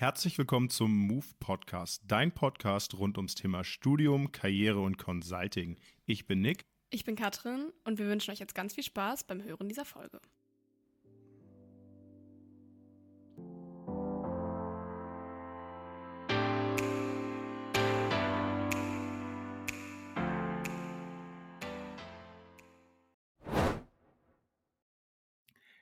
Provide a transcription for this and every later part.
Herzlich willkommen zum Move Podcast, dein Podcast rund ums Thema Studium, Karriere und Consulting. Ich bin Nick. Ich bin Katrin und wir wünschen euch jetzt ganz viel Spaß beim Hören dieser Folge.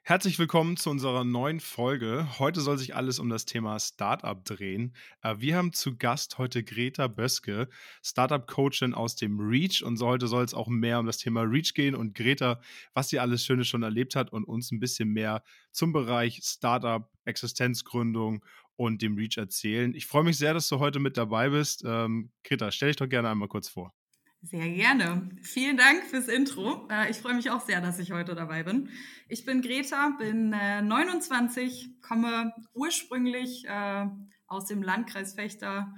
Herzlich willkommen zu unserer neuen Folge. Heute soll sich alles um das Thema Startup drehen. Äh, wir haben zu Gast heute Greta Böske, Startup-Coachin aus dem Reach. Und heute soll es auch mehr um das Thema Reach gehen und Greta, was sie alles Schönes schon erlebt hat und uns ein bisschen mehr zum Bereich Startup, Existenzgründung und dem Reach erzählen. Ich freue mich sehr, dass du heute mit dabei bist. Ähm, Greta, stell dich doch gerne einmal kurz vor. Sehr gerne. Vielen Dank fürs Intro. Äh, ich freue mich auch sehr, dass ich heute dabei bin. Ich bin Greta, bin 29, äh, komme ursprünglich äh, aus dem Landkreis Fechter,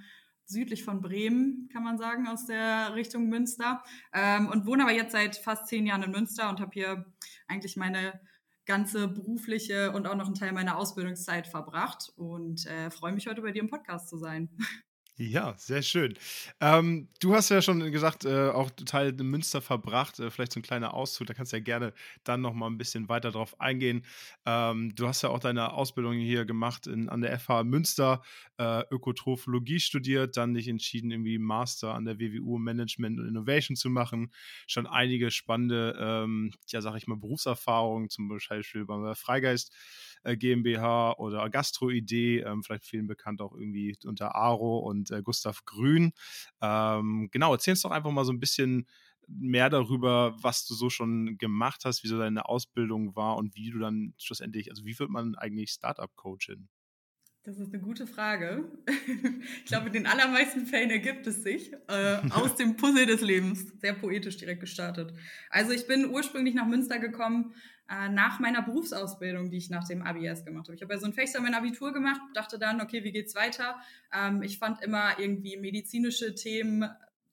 südlich von Bremen, kann man sagen, aus der Richtung Münster. Ähm, und wohne aber jetzt seit fast zehn Jahren in Münster und habe hier eigentlich meine ganze berufliche und auch noch einen Teil meiner Ausbildungszeit verbracht und freue mich heute bei dir im Podcast zu sein. Ja, sehr schön. Ähm, du hast ja schon gesagt, äh, auch Teil in Münster verbracht, äh, vielleicht so ein kleiner Auszug, da kannst du ja gerne dann noch mal ein bisschen weiter drauf eingehen. Ähm, du hast ja auch deine Ausbildung hier gemacht in, an der FH Münster, äh, Ökotrophologie studiert, dann dich entschieden, irgendwie Master an der WWU Management und Innovation zu machen. Schon einige spannende, ähm, ja, sag ich mal, Berufserfahrungen, zum Beispiel beim Freigeist äh, GmbH oder Gastroidee, ähm, vielleicht vielen bekannt auch irgendwie unter Aro und äh, Gustav Grün. Ähm, genau, erzähl uns doch einfach mal so ein bisschen mehr darüber, was du so schon gemacht hast, wie so deine Ausbildung war und wie du dann schlussendlich, also wie wird man eigentlich Startup-Coachin? Das ist eine gute Frage. Ich glaube, in den allermeisten Fällen ergibt es sich äh, aus dem Puzzle des Lebens. Sehr poetisch direkt gestartet. Also ich bin ursprünglich nach Münster gekommen äh, nach meiner Berufsausbildung, die ich nach dem Abi erst gemacht habe. Ich habe ja so ein Fechter mein Abitur gemacht, dachte dann, okay, wie geht's weiter? Ähm, ich fand immer irgendwie medizinische Themen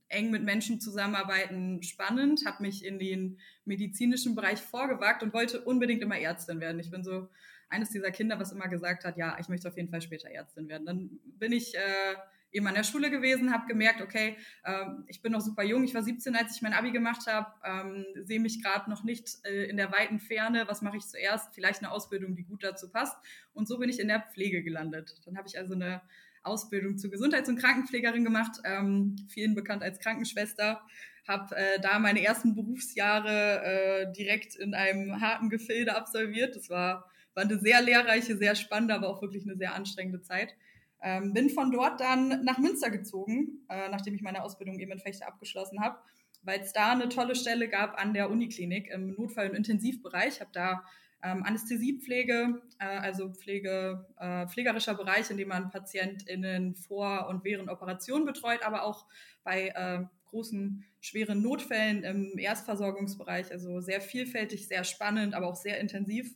eng mit Menschen zusammenarbeiten spannend, habe mich in den medizinischen Bereich vorgewagt und wollte unbedingt immer Ärztin werden. Ich bin so eines dieser Kinder, was immer gesagt hat, ja, ich möchte auf jeden Fall später Ärztin werden. Dann bin ich äh, eben an der Schule gewesen, habe gemerkt, okay, ähm, ich bin noch super jung. Ich war 17, als ich mein Abi gemacht habe, ähm, sehe mich gerade noch nicht äh, in der weiten Ferne. Was mache ich zuerst? Vielleicht eine Ausbildung, die gut dazu passt. Und so bin ich in der Pflege gelandet. Dann habe ich also eine Ausbildung zur Gesundheits- und Krankenpflegerin gemacht, ähm, vielen bekannt als Krankenschwester. Habe äh, da meine ersten Berufsjahre äh, direkt in einem harten Gefilde absolviert. Das war war eine sehr lehrreiche, sehr spannende, aber auch wirklich eine sehr anstrengende Zeit. Ähm, bin von dort dann nach Münster gezogen, äh, nachdem ich meine Ausbildung eben in Fechter abgeschlossen habe, weil es da eine tolle Stelle gab an der Uniklinik im Notfall- und Intensivbereich. Habe da ähm, Anästhesiepflege, äh, also Pflege, äh, pflegerischer Bereich, in dem man PatientInnen vor und während Operationen betreut, aber auch bei äh, großen, schweren Notfällen im Erstversorgungsbereich. Also sehr vielfältig, sehr spannend, aber auch sehr intensiv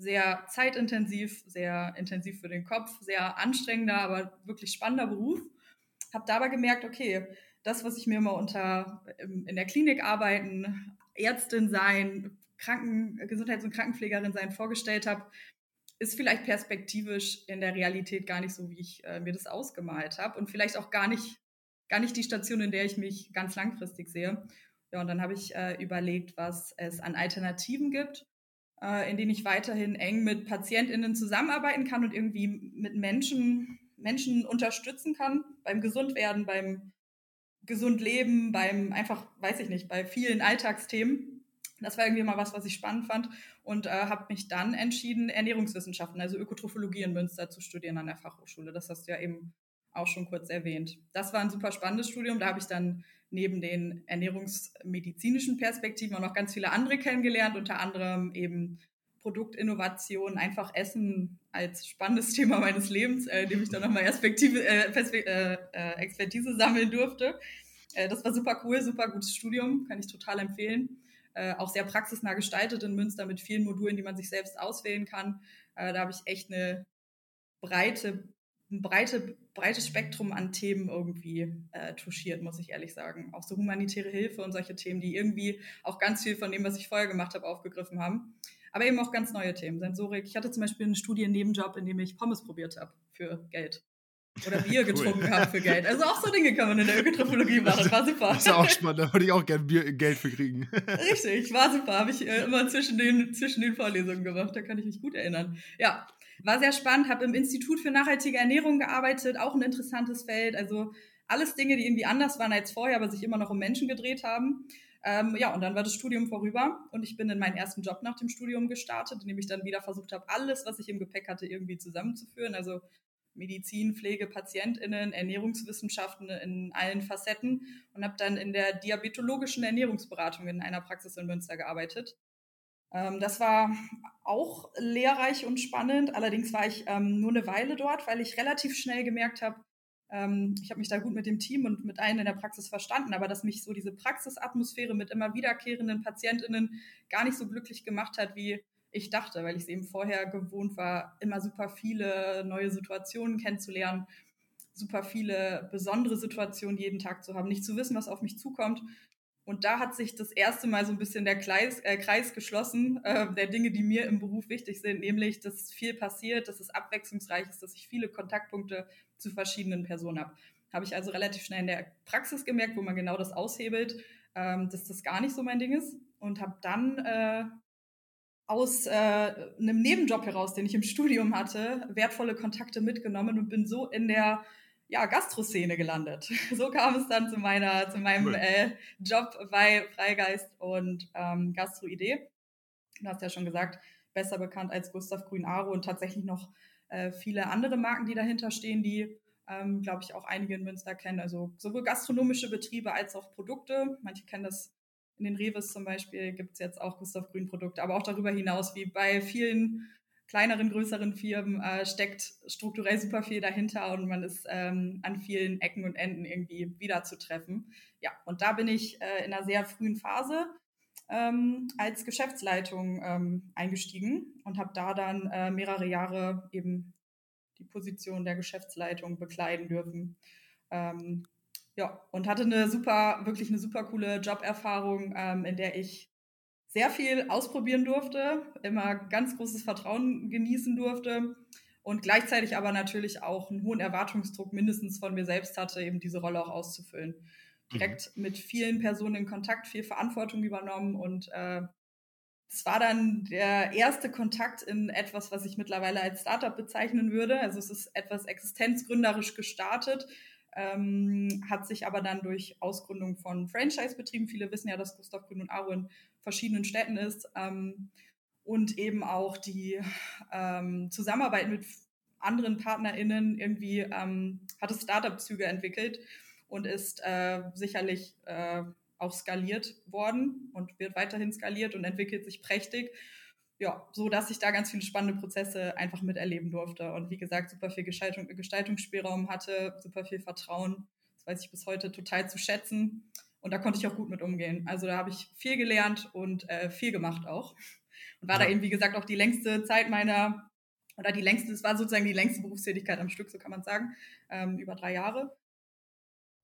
sehr zeitintensiv, sehr intensiv für den Kopf, sehr anstrengender, aber wirklich spannender Beruf. Habe dabei gemerkt, okay, das, was ich mir immer unter in der Klinik arbeiten, Ärztin sein, Kranken, Gesundheits- und Krankenpflegerin sein vorgestellt habe, ist vielleicht perspektivisch in der Realität gar nicht so, wie ich äh, mir das ausgemalt habe und vielleicht auch gar nicht, gar nicht die Station, in der ich mich ganz langfristig sehe. Ja, und dann habe ich äh, überlegt, was es an Alternativen gibt in denen ich weiterhin eng mit PatientInnen zusammenarbeiten kann und irgendwie mit Menschen, Menschen unterstützen kann beim Gesundwerden, beim gesund leben, beim einfach, weiß ich nicht, bei vielen Alltagsthemen. Das war irgendwie mal was, was ich spannend fand und äh, habe mich dann entschieden, Ernährungswissenschaften, also Ökotrophologie in Münster zu studieren an der Fachhochschule. Das hast du ja eben auch schon kurz erwähnt. Das war ein super spannendes Studium. Da habe ich dann neben den ernährungsmedizinischen Perspektiven auch noch ganz viele andere kennengelernt, unter anderem eben Produktinnovation, einfach Essen als spannendes Thema meines Lebens, äh, dem ich dann nochmal äh, äh, äh, Expertise sammeln durfte. Äh, das war super cool, super gutes Studium, kann ich total empfehlen. Äh, auch sehr praxisnah gestaltet in Münster mit vielen Modulen, die man sich selbst auswählen kann. da habe ich echt eine breite ein breite, breites Spektrum an Themen irgendwie äh, touchiert, muss ich ehrlich sagen. Auch so humanitäre Hilfe und solche Themen, die irgendwie auch ganz viel von dem, was ich vorher gemacht habe, aufgegriffen haben. aber eben auch ganz neue Themen, Sensorik. Ich hatte zum Beispiel einen Studiennebenjob, in dem ich Pommes probiert habe für Geld. Oder Bier getrunken cool. habe für Geld. Also auch so Dinge kann man in der Ökotrophologie machen. War super. Das ist auch spannend, da würde ich auch gerne Bier, Geld für kriegen. Richtig, war super. Habe ich äh, immer zwischen den, zwischen den Vorlesungen gemacht. Da kann ich mich gut erinnern. Ja, war sehr spannend. Habe im Institut für nachhaltige Ernährung gearbeitet. Auch ein interessantes Feld. Also alles Dinge, die irgendwie anders waren als vorher, aber sich immer noch um Menschen gedreht haben. Ähm, ja, und dann war das Studium vorüber und ich bin in meinen ersten Job nach dem Studium gestartet, in dem ich dann wieder versucht habe, alles, was ich im Gepäck hatte, irgendwie zusammenzuführen. Also Medizin, Pflege, PatientInnen, Ernährungswissenschaften in allen Facetten und habe dann in der diabetologischen Ernährungsberatung in einer Praxis in Münster gearbeitet. Ähm, das war auch lehrreich und spannend. Allerdings war ich ähm, nur eine Weile dort, weil ich relativ schnell gemerkt habe, ähm, ich habe mich da gut mit dem Team und mit allen in der Praxis verstanden, aber dass mich so diese Praxisatmosphäre mit immer wiederkehrenden PatientInnen gar nicht so glücklich gemacht hat, wie ich dachte, weil ich es eben vorher gewohnt war, immer super viele neue Situationen kennenzulernen, super viele besondere Situationen jeden Tag zu haben, nicht zu wissen, was auf mich zukommt. Und da hat sich das erste Mal so ein bisschen der Kreis, äh, Kreis geschlossen, äh, der Dinge, die mir im Beruf wichtig sind, nämlich, dass viel passiert, dass es abwechslungsreich ist, dass ich viele Kontaktpunkte zu verschiedenen Personen habe. Habe ich also relativ schnell in der Praxis gemerkt, wo man genau das aushebelt, ähm, dass das gar nicht so mein Ding ist. Und habe dann äh, aus äh, einem Nebenjob heraus, den ich im Studium hatte, wertvolle Kontakte mitgenommen und bin so in der ja, Gastroszene gelandet. So kam es dann zu meiner, zu meinem cool. äh, Job bei Freigeist und ähm, Gastroidee. Du hast ja schon gesagt, besser bekannt als Gustav Grün Aro und tatsächlich noch äh, viele andere Marken, die dahinter stehen, die, ähm, glaube ich, auch einige in Münster kennen. Also sowohl gastronomische Betriebe als auch Produkte. Manche kennen das in den Reves zum Beispiel gibt es jetzt auch Gustav Grün Produkte, aber auch darüber hinaus, wie bei vielen kleineren, größeren Firmen äh, steckt strukturell super viel dahinter und man ist ähm, an vielen Ecken und Enden irgendwie wiederzutreffen. Ja, und da bin ich äh, in einer sehr frühen Phase ähm, als Geschäftsleitung ähm, eingestiegen und habe da dann äh, mehrere Jahre eben die Position der Geschäftsleitung bekleiden dürfen. Ähm, ja, und hatte eine super, wirklich eine super coole Joberfahrung, ähm, in der ich sehr viel ausprobieren durfte, immer ganz großes Vertrauen genießen durfte und gleichzeitig aber natürlich auch einen hohen Erwartungsdruck mindestens von mir selbst hatte, eben diese Rolle auch auszufüllen. Mhm. Direkt mhm. mit vielen Personen in Kontakt, viel Verantwortung übernommen und äh, es war dann der erste Kontakt in etwas, was ich mittlerweile als Startup bezeichnen würde. Also es ist etwas existenzgründerisch gestartet, ähm, hat sich aber dann durch Ausgründung von Franchise-Betrieben, viele wissen ja, dass Gustav Grün und Aro in verschiedenen Städten ist, ähm, und eben auch die ähm, Zusammenarbeit mit anderen PartnerInnen irgendwie ähm, hat es Startup-Züge entwickelt und ist äh, sicherlich äh, auch skaliert worden und wird weiterhin skaliert und entwickelt sich prächtig ja, so dass ich da ganz viele spannende Prozesse einfach miterleben durfte und wie gesagt super viel Gestaltung, Gestaltungsspielraum hatte, super viel Vertrauen. Das weiß ich bis heute total zu schätzen und da konnte ich auch gut mit umgehen. Also da habe ich viel gelernt und äh, viel gemacht auch und war ja. da eben wie gesagt auch die längste Zeit meiner oder die längste, es war sozusagen die längste Berufstätigkeit am Stück, so kann man sagen, ähm, über drei Jahre.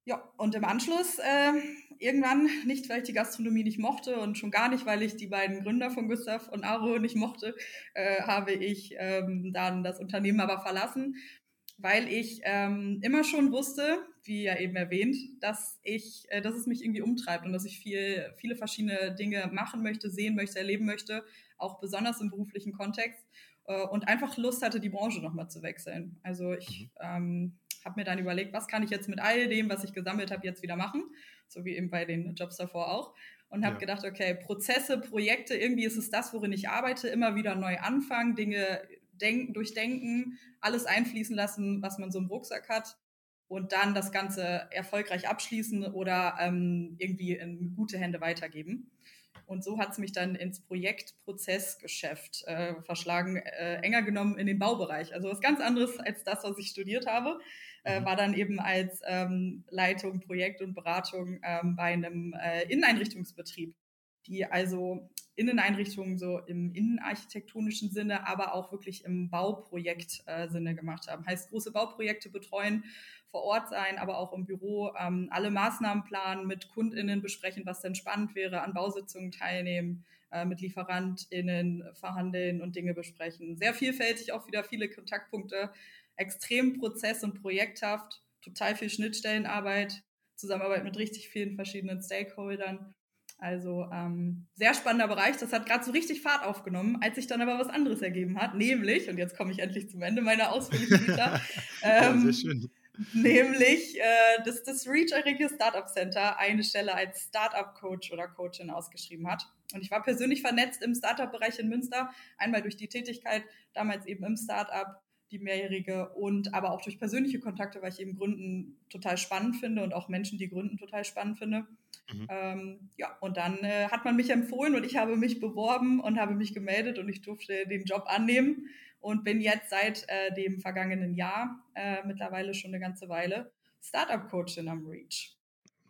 Ja, und im Anschluss äh, irgendwann, nicht weil ich die Gastronomie nicht mochte und schon gar nicht, weil ich die beiden Gründer von Gustav und Aro nicht mochte, äh, habe ich ähm, dann das Unternehmen aber verlassen, weil ich ähm, immer schon wusste, wie ja eben erwähnt, dass ich, äh, dass es mich irgendwie umtreibt und dass ich viel, viele verschiedene Dinge machen möchte, sehen möchte, erleben möchte, auch besonders im beruflichen Kontext äh, und einfach Lust hatte, die Branche nochmal zu wechseln. Also ich mhm. ähm, habe mir dann überlegt, was kann ich jetzt mit all dem, was ich gesammelt habe, jetzt wieder machen, so wie eben bei den Jobs davor auch. Und habe ja. gedacht, okay, Prozesse, Projekte, irgendwie ist es das, worin ich arbeite, immer wieder neu anfangen, Dinge denken, durchdenken, alles einfließen lassen, was man so im Rucksack hat und dann das Ganze erfolgreich abschließen oder ähm, irgendwie in gute Hände weitergeben. Und so hat es mich dann ins Projektprozessgeschäft äh, verschlagen, äh, enger genommen in den Baubereich. Also was ganz anderes als das, was ich studiert habe äh, mhm. war dann eben als ähm, Leitung, Projekt und Beratung ähm, bei einem äh, Inneneinrichtungsbetrieb, die also Inneneinrichtungen so im innenarchitektonischen Sinne, aber auch wirklich im Bauprojekt-Sinne äh, gemacht haben. Heißt große Bauprojekte betreuen, vor Ort sein, aber auch im Büro ähm, alle Maßnahmen planen, mit KundInnen besprechen, was denn spannend wäre, an Bausitzungen teilnehmen, äh, mit LieferantInnen verhandeln und Dinge besprechen. Sehr vielfältig, auch wieder viele Kontaktpunkte, extrem prozess- und projekthaft, total viel Schnittstellenarbeit, Zusammenarbeit mit richtig vielen verschiedenen Stakeholdern. Also ähm, sehr spannender Bereich. Das hat gerade so richtig Fahrt aufgenommen, als sich dann aber was anderes ergeben hat, nämlich, und jetzt komme ich endlich zum Ende meiner ausführlichen Vita, ähm, ja, sehr schön. nämlich äh, dass das Reach Regio Startup Center eine Stelle als Startup Coach oder Coachin ausgeschrieben hat. Und ich war persönlich vernetzt im Startup-Bereich in Münster, einmal durch die Tätigkeit damals eben im Startup, die mehrjährige und aber auch durch persönliche Kontakte, weil ich eben Gründen total spannend finde und auch Menschen, die Gründen total spannend finde. Mhm. Ähm, ja, und dann äh, hat man mich empfohlen und ich habe mich beworben und habe mich gemeldet und ich durfte den Job annehmen und bin jetzt seit äh, dem vergangenen Jahr, äh, mittlerweile schon eine ganze Weile, Startup-Coachin am Reach.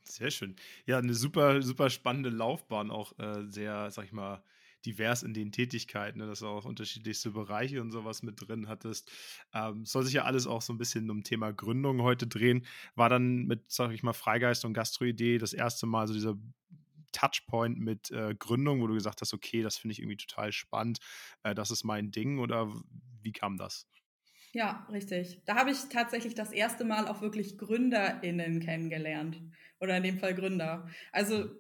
Sehr schön. Ja, eine super, super spannende Laufbahn, auch äh, sehr, sag ich mal, divers in den Tätigkeiten, ne, dass du auch unterschiedlichste Bereiche und sowas mit drin hattest. Ähm, soll sich ja alles auch so ein bisschen um Thema Gründung heute drehen. War dann mit, sag ich mal, Freigeist und Gastroidee das erste Mal so dieser Touchpoint mit äh, Gründung, wo du gesagt hast, okay, das finde ich irgendwie total spannend, äh, das ist mein Ding oder wie kam das? Ja, richtig. Da habe ich tatsächlich das erste Mal auch wirklich GründerInnen kennengelernt. Oder in dem Fall Gründer. Also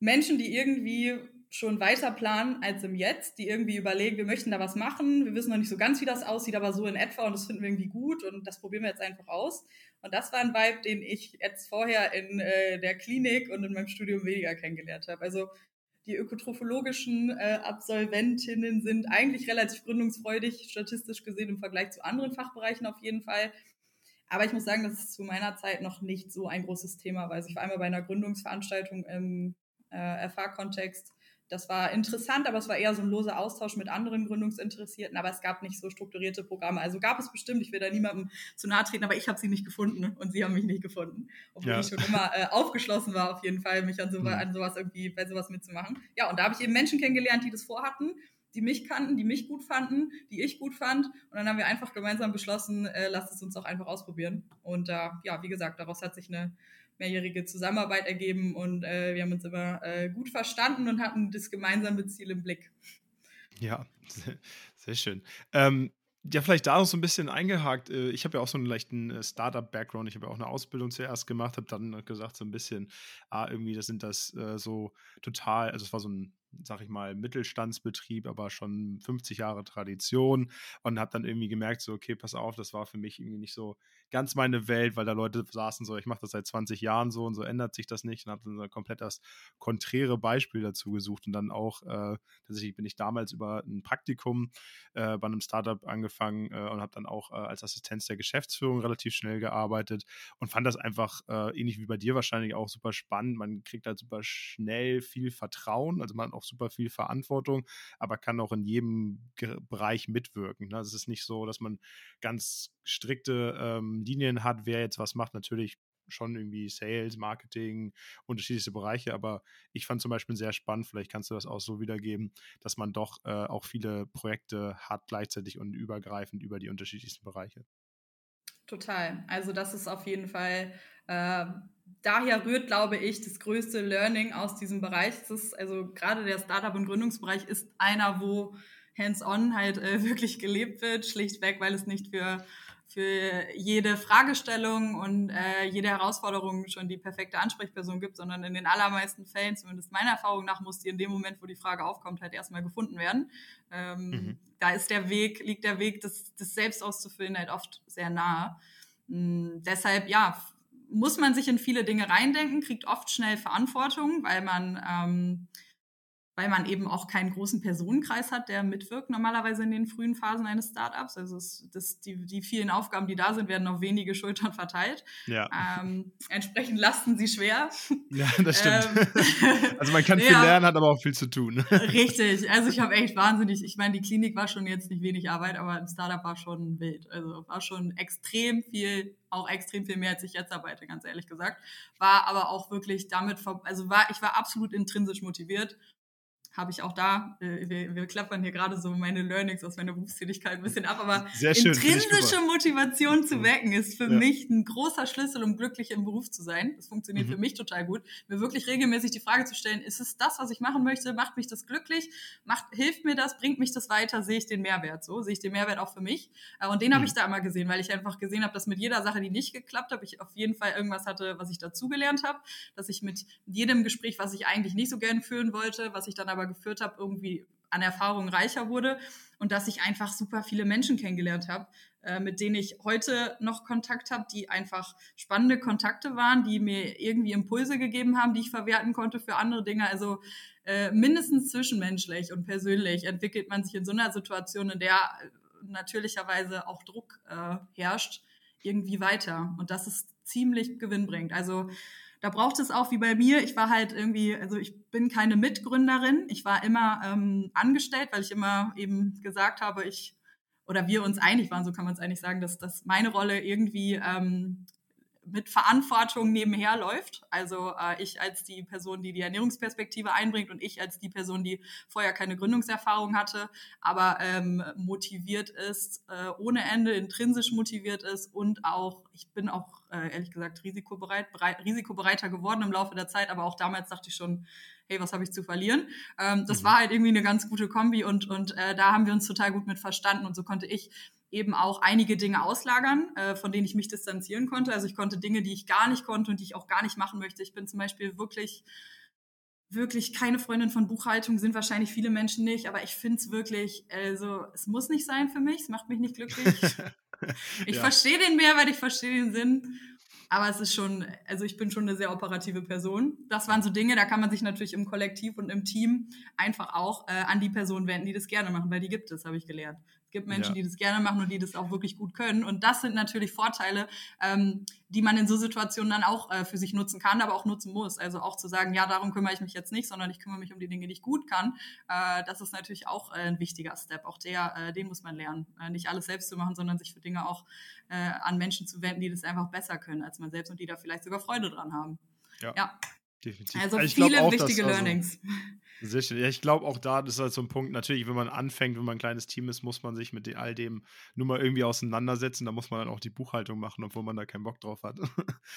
Menschen, die irgendwie schon weiter planen als im Jetzt, die irgendwie überlegen, wir möchten da was machen, wir wissen noch nicht so ganz, wie das aussieht, aber so in etwa und das finden wir irgendwie gut und das probieren wir jetzt einfach aus. Und das war ein Vibe, den ich jetzt vorher in äh, der Klinik und in meinem Studium weniger kennengelernt habe. Also die ökotrophologischen äh, Absolventinnen sind eigentlich relativ gründungsfreudig, statistisch gesehen im Vergleich zu anderen Fachbereichen auf jeden Fall. Aber ich muss sagen, das ist zu meiner Zeit noch nicht so ein großes Thema, weil ich war einmal bei einer Gründungsveranstaltung im äh, FH-Kontext das war interessant, aber es war eher so ein loser Austausch mit anderen Gründungsinteressierten, aber es gab nicht so strukturierte Programme. Also gab es bestimmt, ich will da niemandem zu nahe treten, aber ich habe sie nicht gefunden und sie haben mich nicht gefunden. Obwohl ja. ich schon immer äh, aufgeschlossen war, auf jeden Fall, mich an, so, mhm. an sowas irgendwie, bei sowas mitzumachen. Ja, und da habe ich eben Menschen kennengelernt, die das vorhatten, die mich kannten, die mich gut fanden, die ich gut fand. Und dann haben wir einfach gemeinsam beschlossen, äh, lasst es uns auch einfach ausprobieren. Und äh, ja, wie gesagt, daraus hat sich eine mehrjährige Zusammenarbeit ergeben und äh, wir haben uns immer äh, gut verstanden und hatten das gemeinsame Ziel im Blick. Ja, sehr, schön. Ähm, ja, vielleicht da noch so ein bisschen eingehakt. Äh, ich habe ja auch so einen leichten äh, Startup-Background. Ich habe ja auch eine Ausbildung zuerst gemacht, habe dann gesagt, so ein bisschen, ah, irgendwie, das sind das äh, so total, also es war so ein sag ich mal, Mittelstandsbetrieb, aber schon 50 Jahre Tradition und habe dann irgendwie gemerkt, so, okay, pass auf, das war für mich irgendwie nicht so ganz meine Welt, weil da Leute saßen so, ich mache das seit 20 Jahren so und so ändert sich das nicht und habe dann so komplett das konträre Beispiel dazu gesucht und dann auch, äh, tatsächlich bin ich damals über ein Praktikum äh, bei einem Startup angefangen äh, und habe dann auch äh, als Assistenz der Geschäftsführung relativ schnell gearbeitet und fand das einfach äh, ähnlich wie bei dir wahrscheinlich auch super spannend. Man kriegt halt super schnell viel Vertrauen, also man hat auch super viel Verantwortung, aber kann auch in jedem Bereich mitwirken. Ne? Also es ist nicht so, dass man ganz strikte ähm, Linien hat, wer jetzt was macht. Natürlich schon irgendwie Sales, Marketing, unterschiedlichste Bereiche, aber ich fand zum Beispiel sehr spannend, vielleicht kannst du das auch so wiedergeben, dass man doch äh, auch viele Projekte hat gleichzeitig und übergreifend über die unterschiedlichsten Bereiche. Total. Also das ist auf jeden Fall äh, daher rührt, glaube ich, das größte Learning aus diesem Bereich. Ist, also gerade der Startup- und Gründungsbereich ist einer, wo hands-on halt äh, wirklich gelebt wird, schlichtweg, weil es nicht für für jede Fragestellung und äh, jede Herausforderung schon die perfekte Ansprechperson gibt, sondern in den allermeisten Fällen, zumindest meiner Erfahrung nach, muss die in dem Moment, wo die Frage aufkommt, halt erstmal gefunden werden. Ähm, mhm. Da ist der Weg, liegt der Weg, das, das selbst auszufüllen, halt oft sehr nahe. Ähm, deshalb, ja, muss man sich in viele Dinge reindenken, kriegt oft schnell Verantwortung, weil man, ähm, weil man eben auch keinen großen Personenkreis hat, der mitwirkt normalerweise in den frühen Phasen eines Startups. Also es, das, die, die vielen Aufgaben, die da sind, werden auf wenige Schultern verteilt. Ja. Ähm, entsprechend lasten sie schwer. Ja, das stimmt. Ähm, also man kann viel ja, lernen, hat aber auch viel zu tun. Richtig. Also ich habe echt wahnsinnig, ich meine, die Klinik war schon jetzt nicht wenig Arbeit, aber im Startup war schon wild. Also war schon extrem viel auch extrem viel mehr, als ich jetzt arbeite, ganz ehrlich gesagt. War aber auch wirklich damit, also war, ich war absolut intrinsisch motiviert habe ich auch da, äh, wir, wir, klappern hier gerade so meine Learnings aus meiner Berufstätigkeit ein bisschen ab, aber schön, intrinsische Motivation zu wecken ist für ja. mich ein großer Schlüssel, um glücklich im Beruf zu sein. Das funktioniert mhm. für mich total gut. Mir wirklich regelmäßig die Frage zu stellen, ist es das, was ich machen möchte? Macht mich das glücklich? Macht, hilft mir das? Bringt mich das weiter? Sehe ich den Mehrwert so? Sehe ich den Mehrwert auch für mich? Äh, und den mhm. habe ich da immer gesehen, weil ich einfach gesehen habe, dass mit jeder Sache, die nicht geklappt habe, ich auf jeden Fall irgendwas hatte, was ich dazugelernt habe, dass ich mit jedem Gespräch, was ich eigentlich nicht so gern führen wollte, was ich dann aber geführt habe, irgendwie an Erfahrung reicher wurde und dass ich einfach super viele Menschen kennengelernt habe, äh, mit denen ich heute noch Kontakt habe, die einfach spannende Kontakte waren, die mir irgendwie Impulse gegeben haben, die ich verwerten konnte für andere Dinge. Also äh, mindestens zwischenmenschlich und persönlich entwickelt man sich in so einer Situation, in der natürlicherweise auch Druck äh, herrscht, irgendwie weiter. Und das ist ziemlich gewinnbringend. Also da braucht es auch wie bei mir, ich war halt irgendwie, also ich bin keine Mitgründerin, ich war immer ähm, angestellt, weil ich immer eben gesagt habe, ich oder wir uns einig waren, so kann man es eigentlich sagen, dass, dass meine Rolle irgendwie ähm, mit Verantwortung nebenher läuft. Also äh, ich als die Person, die die Ernährungsperspektive einbringt und ich als die Person, die vorher keine Gründungserfahrung hatte, aber ähm, motiviert ist, äh, ohne Ende, intrinsisch motiviert ist und auch, ich bin auch äh, ehrlich gesagt risikobereit, bereit, risikobereiter geworden im Laufe der Zeit, aber auch damals dachte ich schon, hey, was habe ich zu verlieren? Ähm, das mhm. war halt irgendwie eine ganz gute Kombi und, und äh, da haben wir uns total gut mit verstanden und so konnte ich eben auch einige Dinge auslagern, äh, von denen ich mich distanzieren konnte. Also ich konnte Dinge, die ich gar nicht konnte und die ich auch gar nicht machen möchte. Ich bin zum Beispiel wirklich wirklich keine Freundin von Buchhaltung, sind wahrscheinlich viele Menschen nicht, aber ich finde es wirklich, also es muss nicht sein für mich, es macht mich nicht glücklich. ich ja. verstehe den Mehrwert, ich verstehe den Sinn, aber es ist schon, also ich bin schon eine sehr operative Person. Das waren so Dinge, da kann man sich natürlich im Kollektiv und im Team einfach auch äh, an die Personen wenden, die das gerne machen, weil die gibt es, habe ich gelernt. Es gibt Menschen, ja. die das gerne machen und die das auch wirklich gut können. Und das sind natürlich Vorteile, ähm, die man in so Situationen dann auch äh, für sich nutzen kann, aber auch nutzen muss. Also auch zu sagen, ja, darum kümmere ich mich jetzt nicht, sondern ich kümmere mich um die Dinge, die ich gut kann. Äh, das ist natürlich auch äh, ein wichtiger Step. Auch der, äh, den muss man lernen. Äh, nicht alles selbst zu machen, sondern sich für Dinge auch äh, an Menschen zu wenden, die das einfach besser können als man selbst und die da vielleicht sogar Freude dran haben. Ja. ja. Definitiv. Also, also viele auch, wichtige dass, also, Learnings. Sicher. Ja, ich glaube auch da, das ist halt so ein Punkt, natürlich, wenn man anfängt, wenn man ein kleines Team ist, muss man sich mit all dem nur mal irgendwie auseinandersetzen. Da muss man dann auch die Buchhaltung machen, obwohl man da keinen Bock drauf hat.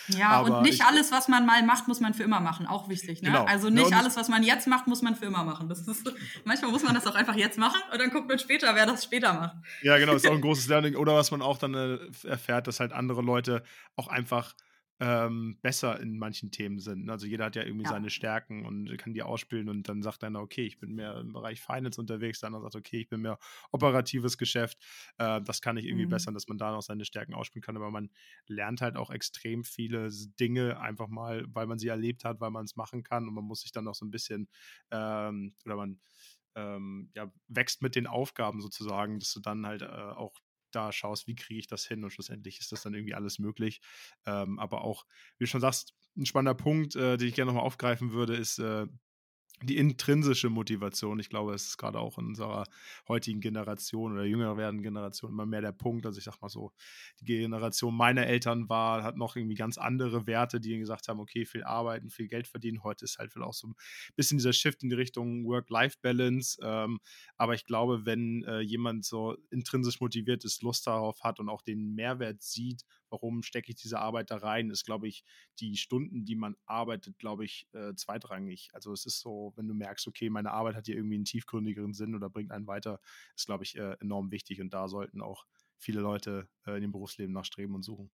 Ja, und nicht ich, alles, was man mal macht, muss man für immer machen. Auch wichtig, ne? Genau. Also nicht ja, alles, was man jetzt macht, muss man für immer machen. Das ist, manchmal muss man das auch einfach jetzt machen und dann guckt man später, wer das später macht. Ja, genau, ist auch ein großes Learning. Oder was man auch dann äh, erfährt, dass halt andere Leute auch einfach ähm, besser in manchen Themen sind. Also jeder hat ja irgendwie ja. seine Stärken und kann die ausspielen und dann sagt einer, okay, ich bin mehr im Bereich Finance unterwegs, der andere sagt, okay, ich bin mehr operatives Geschäft, äh, das kann ich irgendwie mhm. besser, dass man da noch seine Stärken ausspielen kann, aber man lernt halt auch extrem viele Dinge einfach mal, weil man sie erlebt hat, weil man es machen kann und man muss sich dann auch so ein bisschen ähm, oder man ähm, ja, wächst mit den Aufgaben sozusagen, dass du dann halt äh, auch da schaust, wie kriege ich das hin und schlussendlich ist das dann irgendwie alles möglich. Ähm, aber auch, wie du schon sagst, ein spannender Punkt, äh, den ich gerne nochmal aufgreifen würde, ist äh, die intrinsische Motivation, ich glaube, es ist gerade auch in unserer heutigen Generation oder jünger werdenden Generation immer mehr der Punkt. Also ich sag mal so, die Generation meiner Eltern war, hat noch irgendwie ganz andere Werte, die gesagt haben, okay, viel arbeiten, viel Geld verdienen. Heute ist halt auch so ein bisschen dieser Shift in die Richtung Work-Life-Balance. Ähm, aber ich glaube, wenn äh, jemand so intrinsisch motiviert ist, Lust darauf hat und auch den Mehrwert sieht warum stecke ich diese Arbeit da rein, ist, glaube ich, die Stunden, die man arbeitet, glaube ich, äh, zweitrangig. Also es ist so, wenn du merkst, okay, meine Arbeit hat hier irgendwie einen tiefgründigeren Sinn oder bringt einen weiter, ist, glaube ich, äh, enorm wichtig und da sollten auch viele Leute äh, in dem Berufsleben nachstreben und suchen.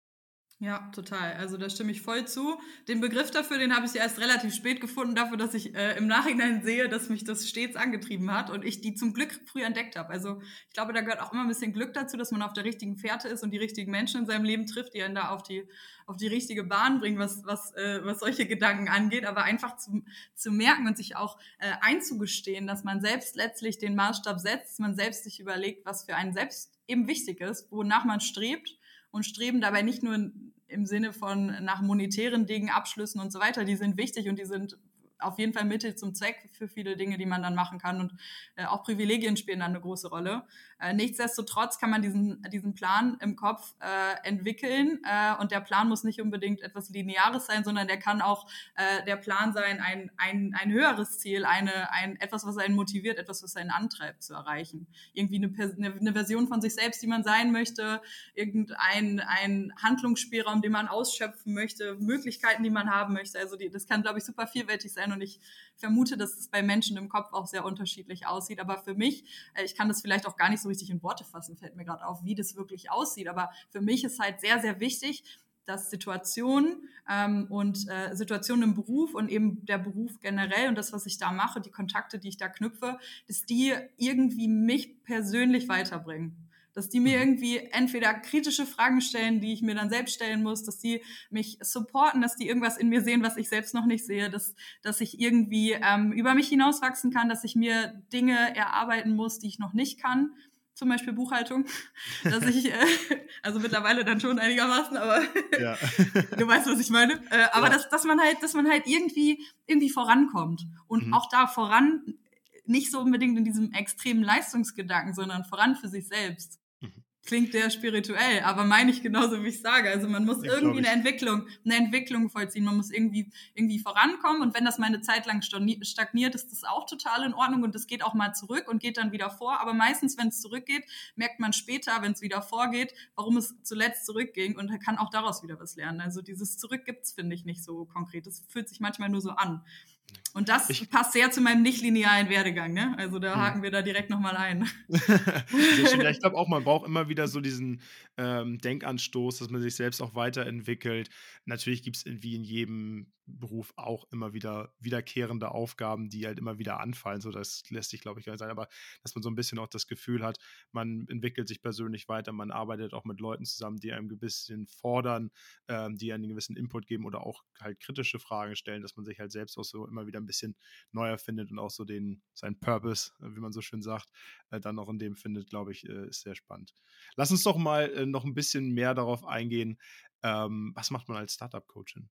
Ja, total. Also da stimme ich voll zu. Den Begriff dafür, den habe ich erst relativ spät gefunden, dafür, dass ich äh, im Nachhinein sehe, dass mich das stets angetrieben hat und ich die zum Glück früh entdeckt habe. Also ich glaube, da gehört auch immer ein bisschen Glück dazu, dass man auf der richtigen Fährte ist und die richtigen Menschen in seinem Leben trifft, die einen da auf die, auf die richtige Bahn bringen, was, was, äh, was solche Gedanken angeht. Aber einfach zu, zu merken und sich auch äh, einzugestehen, dass man selbst letztlich den Maßstab setzt, man selbst sich überlegt, was für einen selbst eben wichtig ist, wonach man strebt und streben dabei nicht nur im Sinne von nach monetären Dingen, Abschlüssen und so weiter, die sind wichtig und die sind auf jeden Fall Mittel zum Zweck für viele Dinge, die man dann machen kann. Und äh, auch Privilegien spielen dann eine große Rolle. Äh, nichtsdestotrotz kann man diesen, diesen Plan im Kopf äh, entwickeln äh, und der Plan muss nicht unbedingt etwas Lineares sein, sondern der kann auch äh, der Plan sein, ein, ein, ein höheres Ziel, eine, ein, etwas, was einen motiviert, etwas, was einen antreibt zu erreichen. Irgendwie eine, eine, eine Version von sich selbst, die man sein möchte, irgendein ein Handlungsspielraum, den man ausschöpfen möchte, Möglichkeiten, die man haben möchte. Also die, das kann, glaube ich, super vielfältig sein und ich vermute, dass es bei Menschen im Kopf auch sehr unterschiedlich aussieht. Aber für mich, äh, ich kann das vielleicht auch gar nicht so richtig in Worte fassen, fällt mir gerade auf, wie das wirklich aussieht. Aber für mich ist halt sehr, sehr wichtig, dass Situationen ähm, und äh, Situationen im Beruf und eben der Beruf generell und das, was ich da mache, die Kontakte, die ich da knüpfe, dass die irgendwie mich persönlich weiterbringen dass die mir mhm. irgendwie entweder kritische Fragen stellen, die ich mir dann selbst stellen muss, dass die mich supporten, dass die irgendwas in mir sehen, was ich selbst noch nicht sehe, dass, dass ich irgendwie ähm, über mich hinauswachsen kann, dass ich mir Dinge erarbeiten muss, die ich noch nicht kann. Zum Beispiel Buchhaltung, dass ich, äh, also mittlerweile dann schon einigermaßen, aber ja. du weißt, was ich meine. Äh, aber ja. dass, dass man halt, dass man halt irgendwie, irgendwie vorankommt. Und mhm. auch da voran nicht so unbedingt in diesem extremen Leistungsgedanken, sondern voran für sich selbst. Klingt sehr spirituell, aber meine ich genauso, wie ich sage. Also man muss ich irgendwie eine Entwicklung, eine Entwicklung vollziehen. Man muss irgendwie, irgendwie vorankommen. Und wenn das mal eine Zeit lang stagniert, ist das auch total in Ordnung. Und es geht auch mal zurück und geht dann wieder vor. Aber meistens, wenn es zurückgeht, merkt man später, wenn es wieder vorgeht, warum es zuletzt zurückging und kann auch daraus wieder was lernen. Also dieses Zurück gibt's finde ich, nicht so konkret. Es fühlt sich manchmal nur so an. Und das ich, passt sehr zu meinem nicht-linearen Werdegang, ne? Also da hm. haken wir da direkt nochmal ein. ja, ich glaube auch, man braucht immer wieder so diesen ähm, Denkanstoß, dass man sich selbst auch weiterentwickelt. Natürlich gibt es wie in jedem Beruf auch immer wieder wiederkehrende Aufgaben, die halt immer wieder anfallen. So, das lässt sich, glaube ich, gar nicht sein. Aber dass man so ein bisschen auch das Gefühl hat, man entwickelt sich persönlich weiter, man arbeitet auch mit Leuten zusammen, die einem ein bisschen fordern, ähm, die einen gewissen Input geben oder auch halt kritische Fragen stellen, dass man sich halt selbst auch so immer wieder ein bisschen neuer findet und auch so den, seinen Purpose, wie man so schön sagt, äh, dann auch in dem findet, glaube ich, äh, ist sehr spannend. Lass uns doch mal äh, noch ein bisschen mehr darauf eingehen. Ähm, was macht man als Startup-Coachin?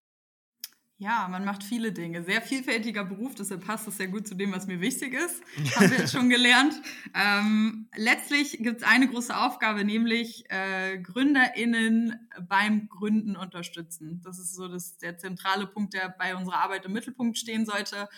Ja, man macht viele Dinge. Sehr vielfältiger Beruf, deshalb passt es sehr gut zu dem, was mir wichtig ist. Haben wir jetzt schon gelernt. Ähm, letztlich gibt es eine große Aufgabe, nämlich äh, GründerInnen beim Gründen unterstützen. Das ist so das, der zentrale Punkt, der bei unserer Arbeit im Mittelpunkt stehen sollte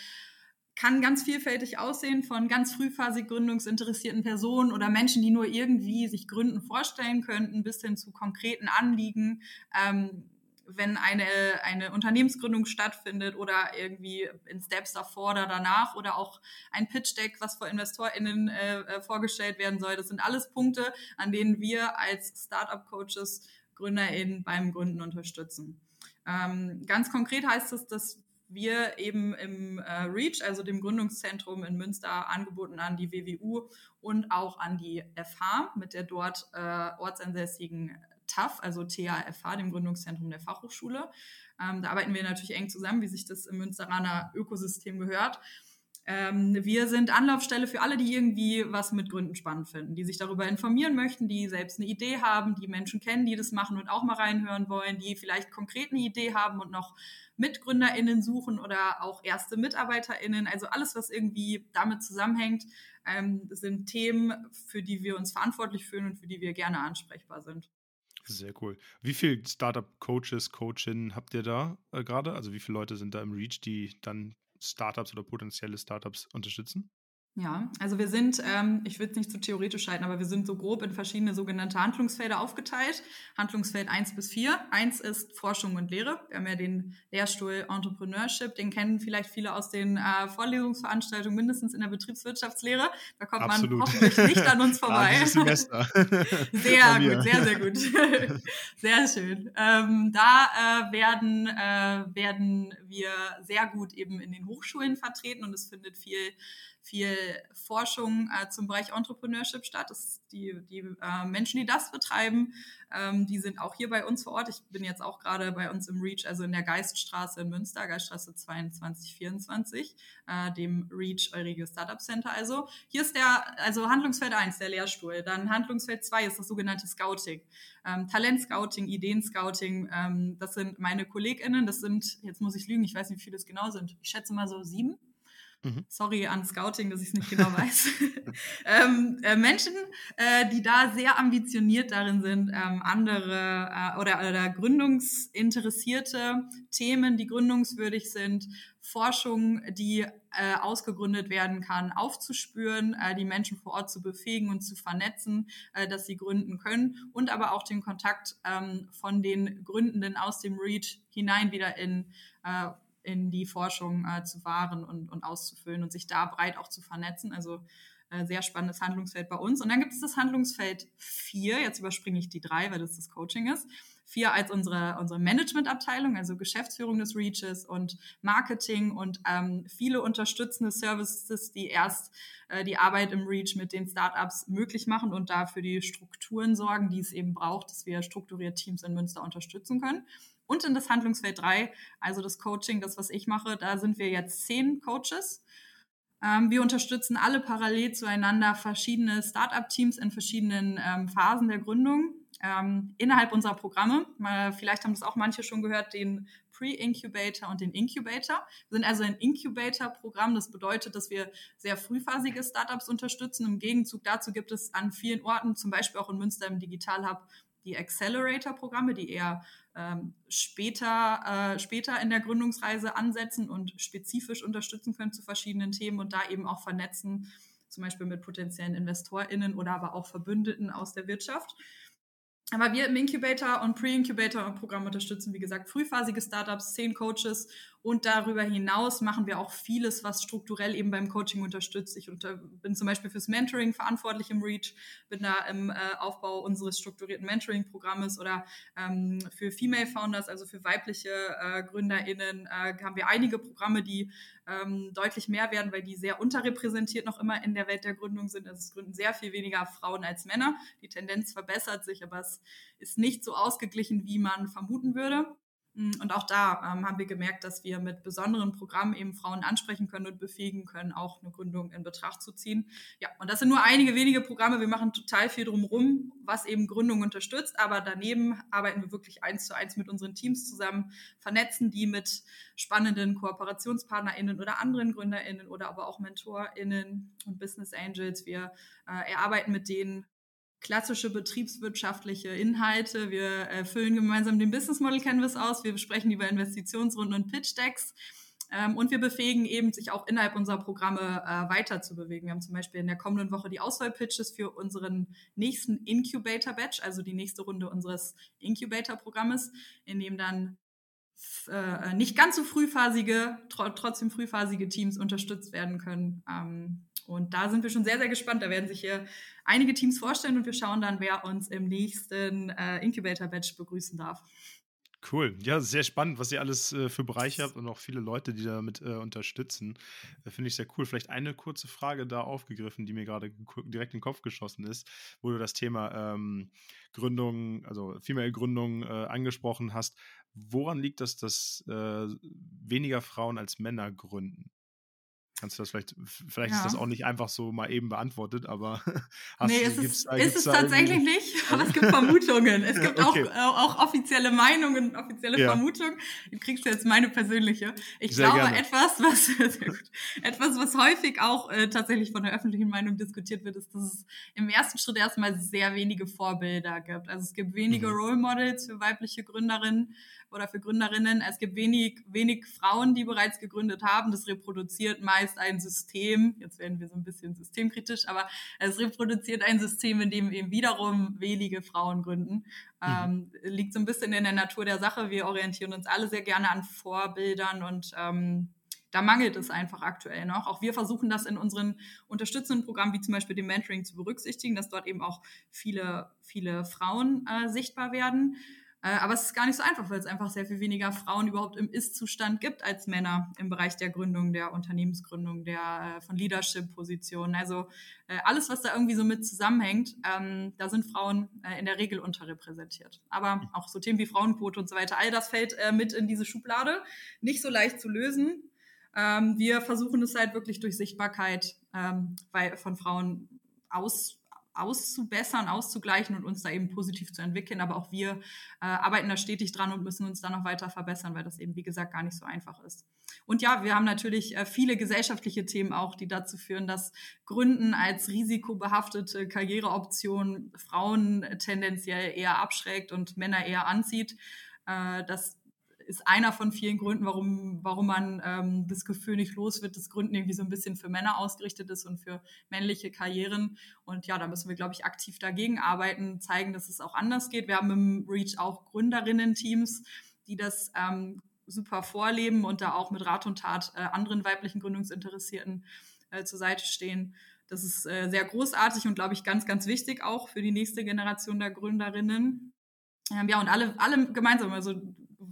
kann ganz vielfältig aussehen von ganz frühphasig gründungsinteressierten Personen oder Menschen, die nur irgendwie sich Gründen vorstellen könnten, bis hin zu konkreten Anliegen. Ähm, wenn eine, eine Unternehmensgründung stattfindet oder irgendwie in Steps davor oder danach oder auch ein Pitch-Deck, was vor InvestorInnen äh, äh, vorgestellt werden soll. Das sind alles Punkte, an denen wir als Startup-Coaches GründerInnen beim Gründen unterstützen. Ähm, ganz konkret heißt es, dass wir eben im äh, REACH, also dem Gründungszentrum in Münster, angeboten an die WWU und auch an die FH mit der dort äh, ortsansässigen TAF, also TAFH, dem Gründungszentrum der Fachhochschule. Ähm, da arbeiten wir natürlich eng zusammen, wie sich das im Münsteraner Ökosystem gehört. Ähm, wir sind Anlaufstelle für alle, die irgendwie was mit Gründen spannend finden, die sich darüber informieren möchten, die selbst eine Idee haben, die Menschen kennen, die das machen und auch mal reinhören wollen, die vielleicht konkret eine Idee haben und noch MitgründerInnen suchen oder auch erste MitarbeiterInnen. Also alles, was irgendwie damit zusammenhängt, ähm, sind Themen, für die wir uns verantwortlich fühlen und für die wir gerne ansprechbar sind. Sehr cool. Wie viele Startup-Coaches, Coachinnen habt ihr da äh, gerade? Also wie viele Leute sind da im Reach, die dann Startups oder potenzielle Startups unterstützen? Ja, also wir sind, ähm, ich will es nicht zu theoretisch halten, aber wir sind so grob in verschiedene sogenannte Handlungsfelder aufgeteilt. Handlungsfeld 1 bis 4. Eins ist Forschung und Lehre. Wir haben ja den Lehrstuhl Entrepreneurship, den kennen vielleicht viele aus den äh, Vorlesungsveranstaltungen, mindestens in der Betriebswirtschaftslehre. Da kommt Absolut. man hoffentlich nicht an uns vorbei. Ja, Semester. sehr gut, sehr, sehr gut. sehr schön. Ähm, da äh, werden, äh, werden wir sehr gut eben in den Hochschulen vertreten und es findet viel viel Forschung äh, zum Bereich Entrepreneurship statt. Das, die die äh, Menschen, die das betreiben, ähm, die sind auch hier bei uns vor Ort. Ich bin jetzt auch gerade bei uns im Reach, also in der Geiststraße in Münster, Geiststraße 2224, äh, dem Reach Eurige Startup Center. Also hier ist der, also Handlungsfeld 1, der Lehrstuhl. Dann Handlungsfeld 2 ist das sogenannte Scouting. Ähm, Talentscouting, Ideenscouting, ähm, das sind meine KollegInnen, das sind, jetzt muss ich lügen, ich weiß nicht, wie viele es genau sind. Ich schätze mal so sieben Mhm. Sorry an Scouting, dass ich es nicht genau weiß. ähm, äh, Menschen, äh, die da sehr ambitioniert darin sind, ähm, andere äh, oder, oder gründungsinteressierte Themen, die gründungswürdig sind, Forschung, die äh, ausgegründet werden kann, aufzuspüren, äh, die Menschen vor Ort zu befähigen und zu vernetzen, äh, dass sie gründen können und aber auch den Kontakt ähm, von den Gründenden aus dem REACH hinein wieder in in die Forschung äh, zu wahren und, und auszufüllen und sich da breit auch zu vernetzen. Also äh, sehr spannendes Handlungsfeld bei uns. Und dann gibt es das Handlungsfeld 4, jetzt überspringe ich die drei, weil das das Coaching ist. Vier als unsere, unsere Managementabteilung, also Geschäftsführung des Reaches und Marketing und ähm, viele unterstützende Services, die erst äh, die Arbeit im Reach mit den Startups möglich machen und dafür die Strukturen sorgen, die es eben braucht, dass wir strukturiert Teams in Münster unterstützen können. Und in das Handlungsfeld 3, also das Coaching, das, was ich mache, da sind wir jetzt zehn Coaches. Ähm, wir unterstützen alle parallel zueinander verschiedene Startup-Teams in verschiedenen ähm, Phasen der Gründung ähm, innerhalb unserer Programme. Mal, vielleicht haben das auch manche schon gehört, den Pre-Incubator und den Incubator. Wir sind also ein Incubator-Programm. Das bedeutet, dass wir sehr frühphasige Startups unterstützen. Im Gegenzug dazu gibt es an vielen Orten, zum Beispiel auch in Münster im Digital Hub, die Accelerator-Programme, die eher ähm, später, äh, später in der Gründungsreise ansetzen und spezifisch unterstützen können zu verschiedenen Themen und da eben auch vernetzen, zum Beispiel mit potenziellen InvestorInnen oder aber auch Verbündeten aus der Wirtschaft. Aber wir im Incubator und Pre-Incubator-Programm unterstützen, wie gesagt, frühphasige Startups, zehn Coaches und darüber hinaus machen wir auch vieles, was strukturell eben beim Coaching unterstützt. Ich unter, bin zum Beispiel fürs Mentoring verantwortlich im REACH, bin da im äh, Aufbau unseres strukturierten Mentoring-Programmes oder ähm, für Female Founders, also für weibliche äh, GründerInnen, äh, haben wir einige Programme, die ähm, deutlich mehr werden, weil die sehr unterrepräsentiert noch immer in der Welt der Gründung sind. Also es gründen sehr viel weniger Frauen als Männer. Die Tendenz verbessert sich, aber es ist nicht so ausgeglichen, wie man vermuten würde. Mm, und auch da ähm, haben wir gemerkt, dass wir mit besonderen Programmen eben Frauen ansprechen können und befähigen können, auch eine Gründung in Betracht zu ziehen. Ja, und das sind nur einige wenige Programme. Wir machen total viel drumherum, was eben Gründung unterstützt. Aber daneben arbeiten wir wirklich eins zu eins mit unseren Teams zusammen, vernetzen die mit spannenden KooperationspartnerInnen oder anderen GründerInnen oder aber auch MentorInnen und Business Angels. Wir äh, erarbeiten mit denen klassische betriebswirtschaftliche Inhalte. Wir äh, füllen gemeinsam den Business Model Canvas aus. Wir besprechen über Investitionsrunden und Pitch Decks. Ähm, und wir befähigen eben, sich auch innerhalb unserer Programme äh, weiter. Wir haben zum Beispiel in der kommenden Woche die Auswahlpitches für unseren nächsten Incubator-Batch, also die nächste Runde unseres Incubator-Programmes, in dem dann äh, nicht ganz so frühphasige, tr trotzdem frühphasige Teams unterstützt werden können. Ähm, und da sind wir schon sehr, sehr gespannt. Da werden sich hier einige Teams vorstellen und wir schauen dann, wer uns im nächsten äh, Incubator-Batch begrüßen darf. Cool. Ja, sehr spannend, was ihr alles äh, für Bereiche habt und auch viele Leute, die damit äh, unterstützen. Äh, Finde ich sehr cool. Vielleicht eine kurze Frage da aufgegriffen, die mir gerade direkt in den Kopf geschossen ist, wo du das Thema ähm, Gründung, also Female-Gründung äh, angesprochen hast. Woran liegt das, dass äh, weniger Frauen als Männer gründen? Kannst du das vielleicht, vielleicht ja. ist das auch nicht einfach so mal eben beantwortet, aber hast nee, du, ist, es, ist es tatsächlich nicht, aber es gibt Vermutungen. Es gibt okay. auch, auch offizielle Meinungen, offizielle ja. Vermutungen. Du kriegst jetzt meine persönliche. Ich sehr glaube, gerne. etwas, was, etwas, was häufig auch äh, tatsächlich von der öffentlichen Meinung diskutiert wird, ist, dass es im ersten Schritt erstmal sehr wenige Vorbilder gibt. Also es gibt wenige mhm. Role Models für weibliche Gründerinnen oder für Gründerinnen. Es gibt wenig, wenig Frauen, die bereits gegründet haben. Das reproduziert meist ein System. Jetzt werden wir so ein bisschen systemkritisch, aber es reproduziert ein System, in dem eben wiederum wenige Frauen gründen. Mhm. Ähm, liegt so ein bisschen in der Natur der Sache. Wir orientieren uns alle sehr gerne an Vorbildern und ähm, da mangelt es einfach aktuell noch. Auch wir versuchen das in unseren unterstützenden Programmen, wie zum Beispiel dem Mentoring, zu berücksichtigen, dass dort eben auch viele, viele Frauen äh, sichtbar werden. Äh, aber es ist gar nicht so einfach, weil es einfach sehr viel weniger Frauen überhaupt im Ist-Zustand gibt als Männer im Bereich der Gründung, der Unternehmensgründung, der äh, von Leadership-Positionen. Also äh, alles, was da irgendwie so mit zusammenhängt, ähm, da sind Frauen in der Regel unterrepräsentiert. Aber auch so Themen wie Frauenquote und so weiter, all das fällt mit in diese Schublade. Nicht so leicht zu lösen. Ähm, wir versuchen es halt wirklich durch Sichtbarkeit ähm, von Frauen aus auszubessern, auszugleichen und uns da eben positiv zu entwickeln. Aber auch wir äh, arbeiten da stetig dran und müssen uns da noch weiter verbessern, weil das eben, wie gesagt, gar nicht so einfach ist. Und ja, wir haben natürlich äh, viele gesellschaftliche Themen auch, die dazu führen, dass Gründen als risikobehaftete Karriereoption Frauen tendenziell eher abschreckt und Männer eher anzieht. Äh, das ist einer von vielen Gründen, warum, warum man ähm, das Gefühl nicht los wird, dass Gründen irgendwie so ein bisschen für Männer ausgerichtet ist und für männliche Karrieren. Und ja, da müssen wir, glaube ich, aktiv dagegen arbeiten, zeigen, dass es auch anders geht. Wir haben im Reach auch Gründerinnen-Teams, die das ähm, super vorleben und da auch mit Rat und Tat äh, anderen weiblichen Gründungsinteressierten äh, zur Seite stehen. Das ist äh, sehr großartig und, glaube ich, ganz, ganz wichtig auch für die nächste Generation der Gründerinnen. Ähm, ja, und alle, alle gemeinsam, also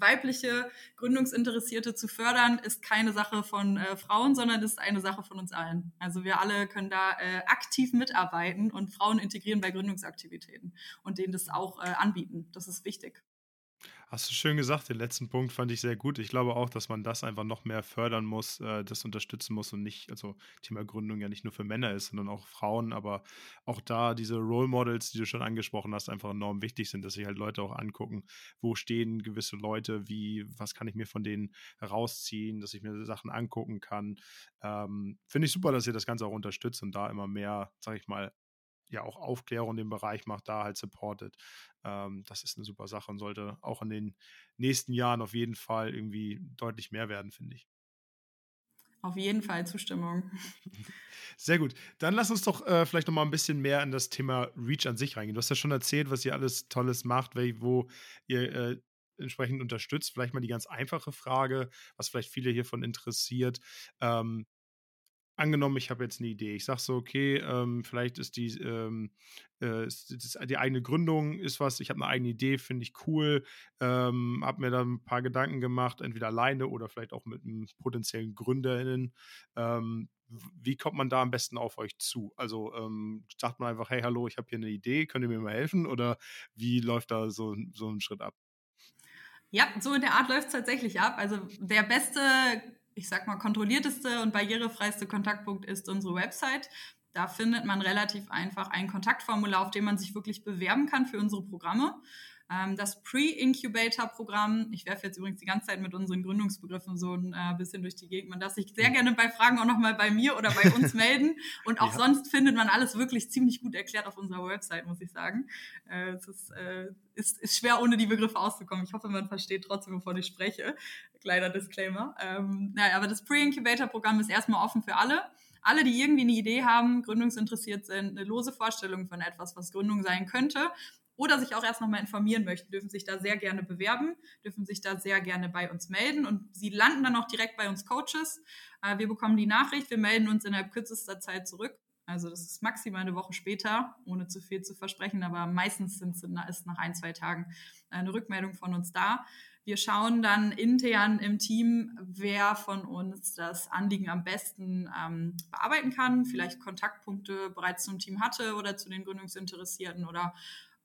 weibliche Gründungsinteressierte zu fördern, ist keine Sache von äh, Frauen, sondern ist eine Sache von uns allen. Also wir alle können da äh, aktiv mitarbeiten und Frauen integrieren bei Gründungsaktivitäten und denen das auch äh, anbieten. Das ist wichtig. Hast du schön gesagt, den letzten Punkt fand ich sehr gut. Ich glaube auch, dass man das einfach noch mehr fördern muss, äh, das unterstützen muss und nicht, also Thema Gründung ja nicht nur für Männer ist, sondern auch Frauen, aber auch da diese Role Models, die du schon angesprochen hast, einfach enorm wichtig sind, dass sich halt Leute auch angucken, wo stehen gewisse Leute, wie, was kann ich mir von denen herausziehen, dass ich mir Sachen angucken kann. Ähm, Finde ich super, dass ihr das Ganze auch unterstützt und da immer mehr, sag ich mal, ja auch Aufklärung in dem Bereich macht, da halt supportet. Ähm, das ist eine super Sache und sollte auch in den nächsten Jahren auf jeden Fall irgendwie deutlich mehr werden, finde ich. Auf jeden Fall Zustimmung. Sehr gut. Dann lass uns doch äh, vielleicht noch mal ein bisschen mehr in das Thema Reach an sich reingehen. Du hast ja schon erzählt, was ihr alles Tolles macht, wo ihr äh, entsprechend unterstützt. Vielleicht mal die ganz einfache Frage, was vielleicht viele hiervon interessiert. Ähm, angenommen, ich habe jetzt eine Idee. Ich sage so, okay, ähm, vielleicht ist die, ähm, äh, ist, ist die eigene Gründung ist was, ich habe eine eigene Idee, finde ich cool, ähm, habe mir da ein paar Gedanken gemacht, entweder alleine oder vielleicht auch mit einem potenziellen GründerInnen. Ähm, wie kommt man da am besten auf euch zu? Also ähm, sagt man einfach, hey, hallo, ich habe hier eine Idee, könnt ihr mir mal helfen? Oder wie läuft da so, so ein Schritt ab? Ja, so in der Art läuft es tatsächlich ab. Also der beste ich sag mal, kontrollierteste und barrierefreiste Kontaktpunkt ist unsere Website. Da findet man relativ einfach ein Kontaktformular, auf dem man sich wirklich bewerben kann für unsere Programme. Ähm, das Pre-Incubator-Programm, ich werfe jetzt übrigens die ganze Zeit mit unseren Gründungsbegriffen so ein äh, bisschen durch die Gegend. Man darf sich sehr gerne bei Fragen auch nochmal bei mir oder bei uns melden. Und auch ja. sonst findet man alles wirklich ziemlich gut erklärt auf unserer Website, muss ich sagen. Äh, es ist, äh, ist, ist schwer, ohne die Begriffe auszukommen. Ich hoffe, man versteht trotzdem, wovon ich spreche. Kleiner Disclaimer. Ähm, naja, aber das Pre-Incubator-Programm ist erstmal offen für alle alle, die irgendwie eine Idee haben, gründungsinteressiert sind, eine lose Vorstellung von etwas, was Gründung sein könnte oder sich auch erst nochmal informieren möchten, dürfen sich da sehr gerne bewerben, dürfen sich da sehr gerne bei uns melden und sie landen dann auch direkt bei uns Coaches. Äh, wir bekommen die Nachricht, wir melden uns innerhalb kürzester Zeit zurück. Also das ist maximal eine Woche später, ohne zu viel zu versprechen, aber meistens sind, ist nach ein, zwei Tagen eine Rückmeldung von uns da. Wir schauen dann intern im Team, wer von uns das Anliegen am besten ähm, bearbeiten kann, vielleicht Kontaktpunkte bereits zum Team hatte oder zu den Gründungsinteressierten oder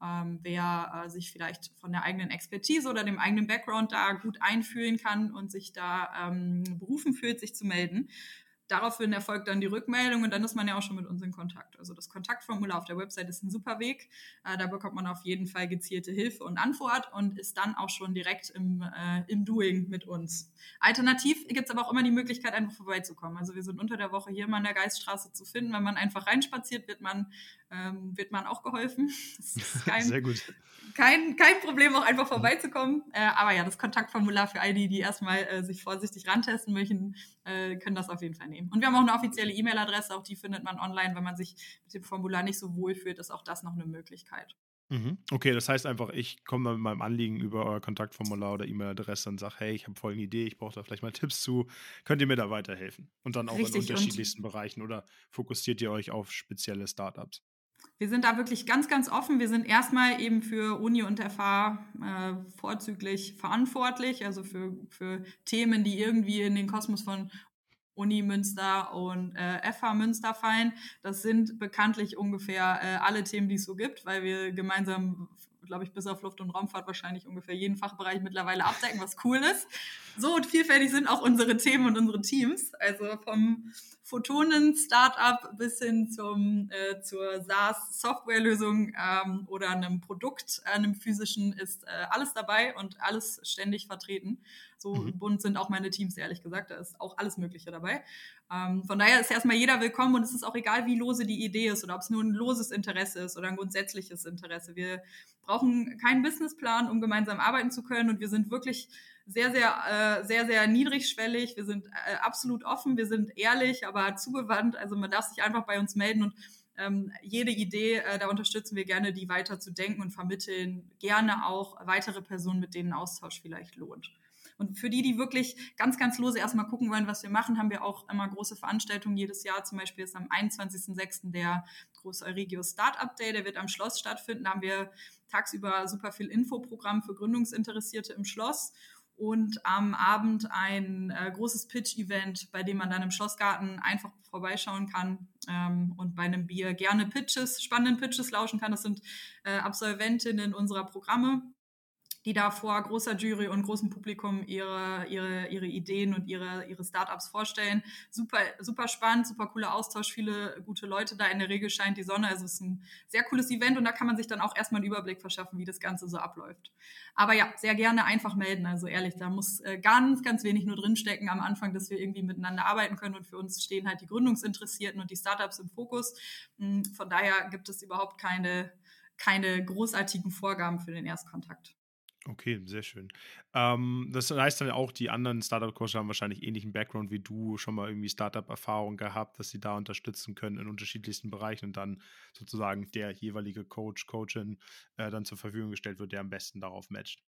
ähm, wer äh, sich vielleicht von der eigenen Expertise oder dem eigenen Background da gut einfühlen kann und sich da ähm, berufen fühlt, sich zu melden daraufhin erfolgt dann die Rückmeldung und dann ist man ja auch schon mit uns in Kontakt. Also das Kontaktformular auf der Website ist ein super Weg. Äh, da bekommt man auf jeden Fall gezielte Hilfe und Antwort und ist dann auch schon direkt im, äh, im Doing mit uns. Alternativ gibt es aber auch immer die Möglichkeit, einfach vorbeizukommen. Also wir sind unter der Woche hier immer an der Geiststraße zu finden. Wenn man einfach reinspaziert, wird man, ähm, wird man auch geholfen. Das ist kein, Sehr gut. Kein, kein Problem, auch einfach vorbeizukommen. Äh, aber ja, das Kontaktformular für all die, die erstmal äh, sich vorsichtig rantesten möchten, äh, können das auf jeden Fall nehmen. Und wir haben auch eine offizielle E-Mail-Adresse, auch die findet man online, wenn man sich mit dem Formular nicht so wohl fühlt, ist auch das noch eine Möglichkeit. Mhm. Okay, das heißt einfach, ich komme mit meinem Anliegen über euer Kontaktformular oder E-Mail-Adresse und sage, hey, ich habe folgende Idee, ich brauche da vielleicht mal Tipps zu. Könnt ihr mir da weiterhelfen? Und dann auch Richtig, in unterschiedlichsten Bereichen oder fokussiert ihr euch auf spezielle Startups? Wir sind da wirklich ganz, ganz offen. Wir sind erstmal eben für Uni und FH äh, vorzüglich verantwortlich, also für, für Themen, die irgendwie in den Kosmos von Uni Münster und äh, FH Münster fallen. Das sind bekanntlich ungefähr äh, alle Themen, die es so gibt, weil wir gemeinsam glaube ich, bis auf Luft- und Raumfahrt wahrscheinlich ungefähr jeden Fachbereich mittlerweile abdecken, was cool ist. So und vielfältig sind auch unsere Themen und unsere Teams. Also vom Photonen-Startup bis hin zum, äh, zur SaaS-Softwarelösung ähm, oder einem Produkt, einem physischen, ist äh, alles dabei und alles ständig vertreten. So mhm. bunt sind auch meine Teams, ehrlich gesagt. Da ist auch alles Mögliche dabei. Ähm, von daher ist erstmal jeder willkommen und es ist auch egal, wie lose die Idee ist oder ob es nur ein loses Interesse ist oder ein grundsätzliches Interesse. Wir brauchen keinen Businessplan, um gemeinsam arbeiten zu können und wir sind wirklich sehr, sehr, äh, sehr, sehr niedrigschwellig. Wir sind äh, absolut offen, wir sind ehrlich, aber zugewandt. Also man darf sich einfach bei uns melden und ähm, jede Idee, äh, da unterstützen wir gerne, die weiter zu denken und vermitteln gerne auch weitere Personen, mit denen Austausch vielleicht lohnt. Und für die, die wirklich ganz, ganz lose erstmal gucken wollen, was wir machen, haben wir auch immer große Veranstaltungen jedes Jahr. Zum Beispiel ist am 21.06. der große Euregio Startup Day, der wird am Schloss stattfinden. Da haben wir tagsüber super viel Infoprogramm für Gründungsinteressierte im Schloss und am Abend ein äh, großes Pitch-Event, bei dem man dann im Schlossgarten einfach vorbeischauen kann ähm, und bei einem Bier gerne Pitches, spannenden Pitches lauschen kann. Das sind äh, Absolventinnen unserer Programme die da vor großer Jury und großem Publikum ihre, ihre, ihre Ideen und ihre, ihre Startups vorstellen. Super, super spannend, super cooler Austausch, viele gute Leute da. In der Regel scheint die Sonne. Also es ist ein sehr cooles Event und da kann man sich dann auch erstmal einen Überblick verschaffen, wie das Ganze so abläuft. Aber ja, sehr gerne einfach melden. Also ehrlich, da muss äh, ganz, ganz wenig nur drinstecken am Anfang, dass wir irgendwie miteinander arbeiten können und für uns stehen halt die Gründungsinteressierten und die Startups im Fokus. Hm, von daher gibt es überhaupt keine, keine großartigen Vorgaben für den Erstkontakt. Okay, sehr schön. Ähm, das heißt dann auch, die anderen Startup-Coaches haben wahrscheinlich ähnlichen Background wie du, schon mal irgendwie Startup-Erfahrung gehabt, dass sie da unterstützen können in unterschiedlichsten Bereichen und dann sozusagen der jeweilige Coach, Coachin äh, dann zur Verfügung gestellt wird, der am besten darauf matcht.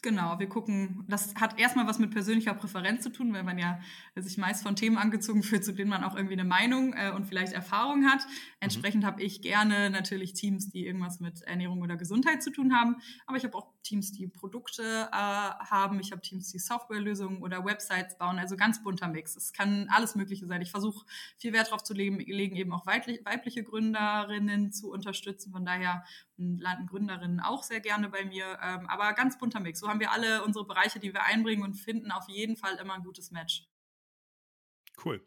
Genau, wir gucken, das hat erstmal was mit persönlicher Präferenz zu tun, weil man ja sich meist von Themen angezogen fühlt, zu denen man auch irgendwie eine Meinung äh, und vielleicht Erfahrung hat. Mhm. Entsprechend mhm. habe ich gerne natürlich Teams, die irgendwas mit Ernährung oder Gesundheit zu tun haben, aber ich habe auch Teams, die Produkte äh, haben, ich habe Teams, die Softwarelösungen oder Websites bauen, also ganz bunter Mix. Es kann alles Mögliche sein. Ich versuche viel Wert darauf zu legen, eben auch weiblich, weibliche Gründerinnen zu unterstützen. Von daher landen Gründerinnen auch sehr gerne bei mir, ähm, aber ganz bunter Mix. So haben wir alle unsere Bereiche, die wir einbringen und finden auf jeden Fall immer ein gutes Match. Cool.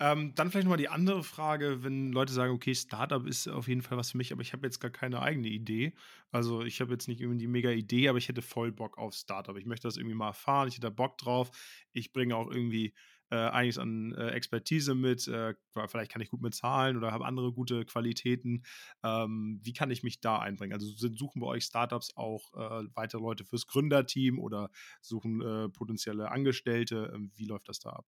Ähm, dann vielleicht nochmal die andere Frage, wenn Leute sagen, okay, Startup ist auf jeden Fall was für mich, aber ich habe jetzt gar keine eigene Idee. Also ich habe jetzt nicht irgendwie die mega Idee, aber ich hätte voll Bock auf Startup. Ich möchte das irgendwie mal erfahren, ich hätte Bock drauf. Ich bringe auch irgendwie äh, einiges an äh, Expertise mit. Äh, vielleicht kann ich gut mit Zahlen oder habe andere gute Qualitäten. Ähm, wie kann ich mich da einbringen? Also sind, suchen bei euch Startups auch äh, weitere Leute fürs Gründerteam oder suchen äh, potenzielle Angestellte? Ähm, wie läuft das da ab?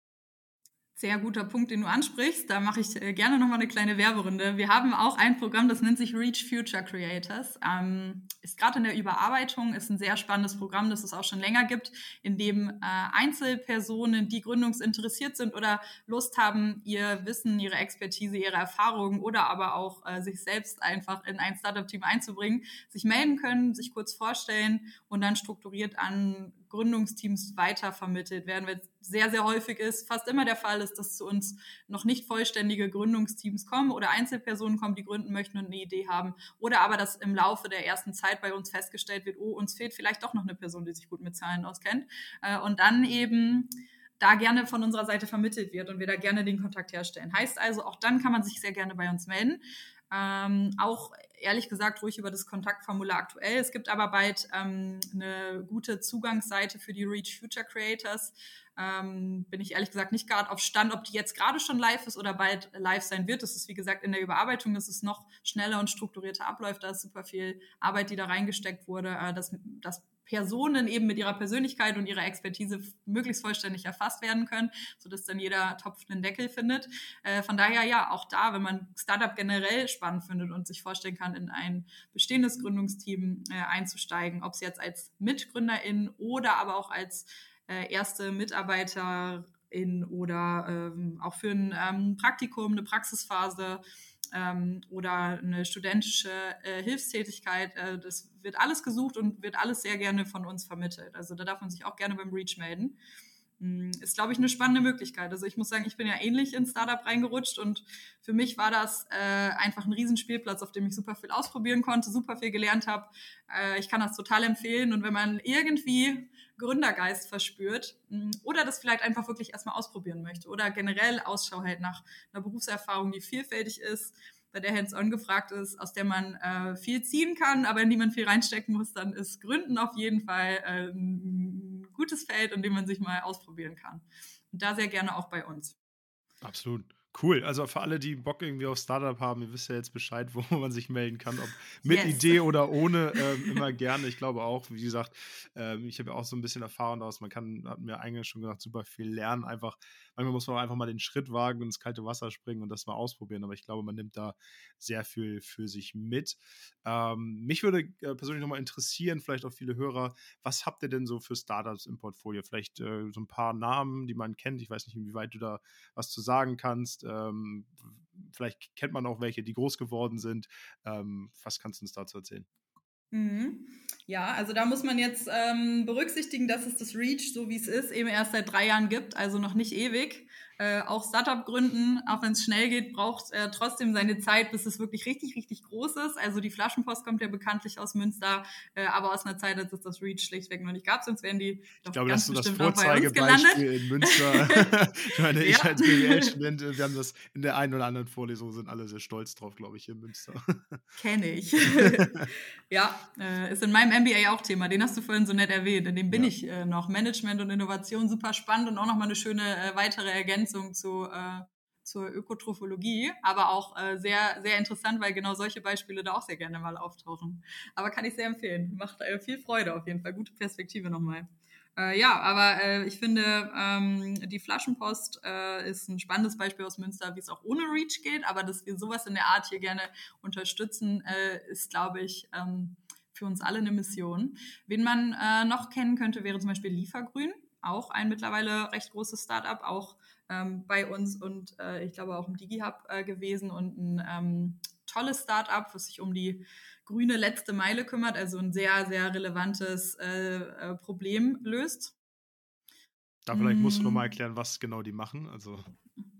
Sehr guter Punkt, den du ansprichst. Da mache ich äh, gerne nochmal eine kleine Werberunde. Wir haben auch ein Programm, das nennt sich Reach Future Creators. Ähm, ist gerade in der Überarbeitung, ist ein sehr spannendes Programm, das es auch schon länger gibt, in dem äh, Einzelpersonen, die gründungsinteressiert sind oder Lust haben, ihr Wissen, ihre Expertise, ihre Erfahrungen oder aber auch äh, sich selbst einfach in ein Startup-Team einzubringen, sich melden können, sich kurz vorstellen und dann strukturiert an Gründungsteams weitervermittelt werden, weil es sehr, sehr häufig ist, fast immer der Fall ist, dass zu uns noch nicht vollständige Gründungsteams kommen oder Einzelpersonen kommen, die gründen möchten und eine Idee haben. Oder aber, dass im Laufe der ersten Zeit bei uns festgestellt wird, oh, uns fehlt vielleicht doch noch eine Person, die sich gut mit Zahlen auskennt. Äh, und dann eben da gerne von unserer Seite vermittelt wird und wir da gerne den Kontakt herstellen. Heißt also, auch dann kann man sich sehr gerne bei uns melden. Ähm, auch ehrlich gesagt ruhig über das Kontaktformular aktuell. Es gibt aber bald ähm, eine gute Zugangsseite für die Reach Future Creators. Ähm, bin ich ehrlich gesagt nicht gerade auf Stand, ob die jetzt gerade schon live ist oder bald live sein wird. Das ist wie gesagt in der Überarbeitung, dass es noch schneller und strukturierter abläuft. Da ist super viel Arbeit, die da reingesteckt wurde. Äh, das, das Personen eben mit ihrer Persönlichkeit und ihrer Expertise möglichst vollständig erfasst werden können, sodass dann jeder Topf einen Deckel findet. Äh, von daher ja, auch da, wenn man Startup generell spannend findet und sich vorstellen kann, in ein bestehendes Gründungsteam äh, einzusteigen, ob es jetzt als Mitgründerin oder aber auch als äh, erste Mitarbeiterin oder ähm, auch für ein ähm, Praktikum, eine Praxisphase ähm, oder eine studentische äh, Hilfstätigkeit. Äh, das wird alles gesucht und wird alles sehr gerne von uns vermittelt. Also da darf man sich auch gerne beim Reach melden. hm, ist, glaube ich, eine spannende Möglichkeit. Also ich muss sagen, ich bin ja ähnlich ins Startup reingerutscht und für mich war das äh, einfach ein Riesenspielplatz, auf dem ich super viel ausprobieren konnte, super viel gelernt habe. Äh, ich kann das total empfehlen und wenn man irgendwie Gründergeist verspürt hm, oder das vielleicht einfach wirklich erstmal ausprobieren möchte oder generell Ausschau hält nach einer Berufserfahrung, die vielfältig ist, bei der Hands-on gefragt ist, aus der man äh, viel ziehen kann, aber in die man viel reinstecken muss, dann ist Gründen auf jeden Fall äh, ein gutes Feld, in dem man sich mal ausprobieren kann. Und da sehr gerne auch bei uns. Absolut. Cool. Also für alle, die Bock irgendwie auf Startup haben, ihr wisst ja jetzt Bescheid, wo man sich melden kann, ob mit yes. Idee oder ohne, ähm, immer gerne. Ich glaube auch, wie gesagt, ähm, ich habe ja auch so ein bisschen Erfahrung daraus. Man kann, hat mir eingangs schon gesagt, super viel lernen. Einfach, manchmal muss man einfach mal den Schritt wagen und ins kalte Wasser springen und das mal ausprobieren. Aber ich glaube, man nimmt da sehr viel für sich mit. Ähm, mich würde äh, persönlich nochmal interessieren, vielleicht auch viele Hörer, was habt ihr denn so für Startups im Portfolio? Vielleicht äh, so ein paar Namen, die man kennt. Ich weiß nicht, inwieweit du da was zu sagen kannst. Ähm, vielleicht kennt man auch welche, die groß geworden sind. Ähm, was kannst du uns dazu erzählen? Mhm. Ja, also da muss man jetzt ähm, berücksichtigen, dass es das Reach, so wie es ist, eben erst seit drei Jahren gibt, also noch nicht ewig. Äh, auch Startup gründen, auch wenn es schnell geht, braucht äh, trotzdem seine Zeit, bis es wirklich richtig, richtig groß ist. Also die Flaschenpost kommt ja bekanntlich aus Münster, äh, aber aus einer Zeit, als es das Reach schlichtweg noch nicht gab, sonst wären die doch ich glaube, ganz das bestimmt das Vorzeigebeispiel in Münster. ich meine, ich als BWL-Student, wir haben das in der einen oder anderen Vorlesung, sind alle sehr stolz drauf, glaube ich, in Münster. Kenne ich. ja, äh, ist in meinem MBA auch Thema. Den hast du vorhin so nett erwähnt. In dem bin ja. ich äh, noch. Management und Innovation super spannend und auch nochmal eine schöne äh, weitere Ergänzung Ergänzung zu, äh, zur Ökotrophologie, aber auch äh, sehr, sehr interessant, weil genau solche Beispiele da auch sehr gerne mal auftauchen. Aber kann ich sehr empfehlen. Macht äh, viel Freude auf jeden Fall. Gute Perspektive nochmal. Äh, ja, aber äh, ich finde, ähm, die Flaschenpost äh, ist ein spannendes Beispiel aus Münster, wie es auch ohne Reach geht. Aber dass wir sowas in der Art hier gerne unterstützen, äh, ist, glaube ich, ähm, für uns alle eine Mission. Wen man äh, noch kennen könnte, wäre zum Beispiel Liefergrün. Auch ein mittlerweile recht großes Startup, auch ähm, bei uns und äh, ich glaube auch im DigiHub äh, gewesen und ein ähm, tolles Startup, was sich um die grüne letzte Meile kümmert, also ein sehr, sehr relevantes äh, äh Problem löst. Da vielleicht musst du noch mal mm. erklären, was genau die machen. Also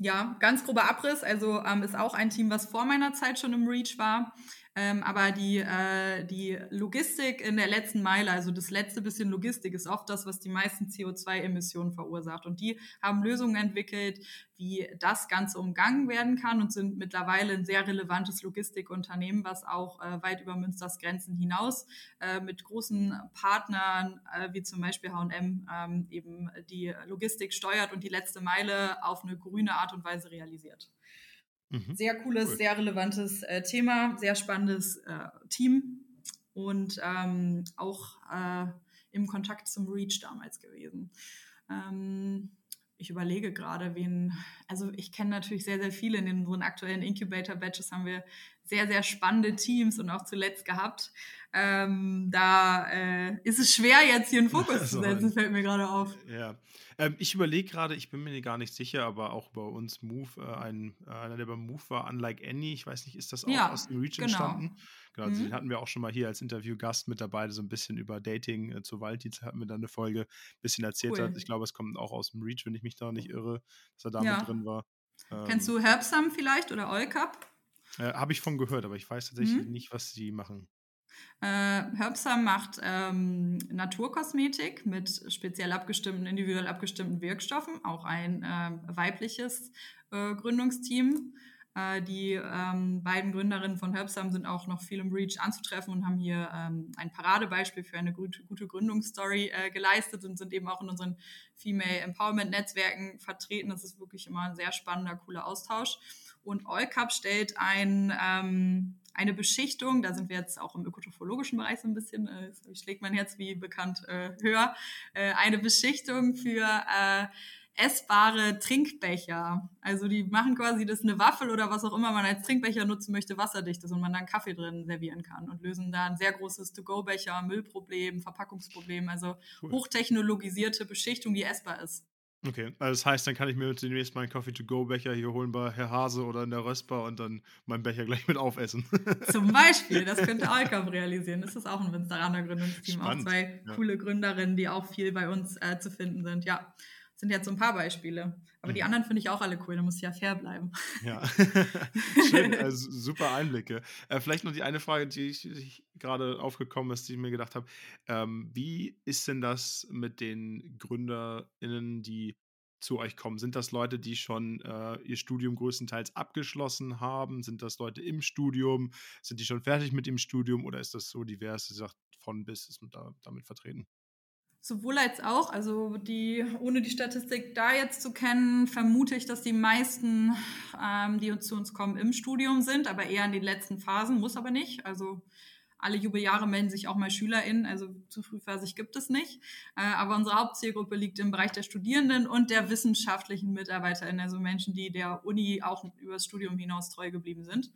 ja, ganz grober Abriss. Also ähm, ist auch ein Team, was vor meiner Zeit schon im Reach war. Ähm, aber die, äh, die Logistik in der letzten Meile, also das letzte bisschen Logistik, ist oft das, was die meisten CO2-Emissionen verursacht. Und die haben Lösungen entwickelt, wie das Ganze umgangen werden kann und sind mittlerweile ein sehr relevantes Logistikunternehmen, was auch äh, weit über Münsters Grenzen hinaus äh, mit großen Partnern äh, wie zum Beispiel H&M eben die Logistik steuert und die letzte Meile auf eine grüne Art und Weise realisiert. Mhm. Sehr cooles, cool. sehr relevantes äh, Thema, sehr spannendes äh, Team und ähm, auch äh, im Kontakt zum Reach damals gewesen. Ähm, ich überlege gerade, wen, also ich kenne natürlich sehr, sehr viele. In unseren aktuellen Incubator-Batches haben wir sehr, sehr spannende Teams und auch zuletzt gehabt. Ähm, da äh, ist es schwer, jetzt hier einen Fokus also, zu setzen, fällt mir gerade auf. Ja. Ähm, ich überlege gerade, ich bin mir gar nicht sicher, aber auch bei uns Move, äh, ein, äh, einer, der beim Move war, Unlike Annie, ich weiß nicht, ist das auch ja, aus dem Reach genau. entstanden? Genau, also mhm. den hatten wir auch schon mal hier als Interviewgast mit dabei, so ein bisschen über Dating äh, zu Walddienst hatten wir dann eine Folge, ein bisschen erzählt cool. hat. Ich glaube, es kommt auch aus dem Reach, wenn ich mich da nicht irre, dass er da ja. mit drin war. Ähm, Kennst du Herbsam vielleicht oder Olcup? Äh, Habe ich von gehört, aber ich weiß tatsächlich mhm. nicht, was sie machen. Äh, Herbsam macht ähm, Naturkosmetik mit speziell abgestimmten, individuell abgestimmten Wirkstoffen, auch ein äh, weibliches äh, Gründungsteam. Äh, die ähm, beiden Gründerinnen von Herbsam sind auch noch viel im Reach anzutreffen und haben hier ähm, ein Paradebeispiel für eine gute, gute Gründungsstory äh, geleistet und sind eben auch in unseren Female Empowerment Netzwerken vertreten. Das ist wirklich immer ein sehr spannender, cooler Austausch. Und Allcup stellt ein, ähm, eine Beschichtung, da sind wir jetzt auch im ökotrophologischen Bereich so ein bisschen, äh, schlägt mein Herz wie bekannt äh, höher, äh, eine Beschichtung für äh, essbare Trinkbecher. Also die machen quasi das eine Waffel oder was auch immer man als Trinkbecher nutzen möchte, wasserdicht ist und man dann Kaffee drin servieren kann und lösen da ein sehr großes To-Go-Becher, Müllproblem, Verpackungsproblem, also cool. hochtechnologisierte Beschichtung, die essbar ist. Okay, also das heißt, dann kann ich mir demnächst meinen Coffee-to-go-Becher hier holen bei Herr Hase oder in der Röstbar und dann meinen Becher gleich mit aufessen. Zum Beispiel, das könnte Alkab realisieren. Das ist auch ein Münsteraner Gründungsteam. Spannend. Auch zwei ja. coole Gründerinnen, die auch viel bei uns äh, zu finden sind. Ja, sind jetzt so ein paar Beispiele. Aber mhm. die anderen finde ich auch alle cool, da muss ich ja fair bleiben. Ja, schön, also super Einblicke. Äh, vielleicht noch die eine Frage, die ich, ich gerade aufgekommen ist, die ich mir gedacht habe. Ähm, wie ist denn das mit den GründerInnen, die zu euch kommen? Sind das Leute, die schon äh, ihr Studium größtenteils abgeschlossen haben? Sind das Leute im Studium? Sind die schon fertig mit dem Studium oder ist das so divers? Sie sagt, von bis ist man da, damit vertreten? Sowohl als auch, also die, ohne die Statistik da jetzt zu kennen, vermute ich, dass die meisten, ähm, die zu uns kommen, im Studium sind, aber eher in den letzten Phasen, muss aber nicht. Also alle Jubeljahre melden sich auch mal SchülerInnen, also zu frühphasig gibt es nicht. Äh, aber unsere Hauptzielgruppe liegt im Bereich der Studierenden und der wissenschaftlichen MitarbeiterInnen, also Menschen, die der Uni auch über das Studium hinaus treu geblieben sind.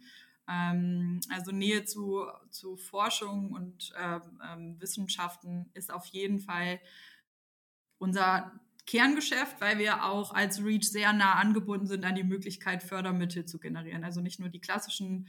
Ähm, also Nähe zu, zu Forschung und ähm, ähm, Wissenschaften ist auf jeden Fall unser Kerngeschäft, weil wir auch als REACH sehr nah angebunden sind an die Möglichkeit, Fördermittel zu generieren. Also nicht nur die klassischen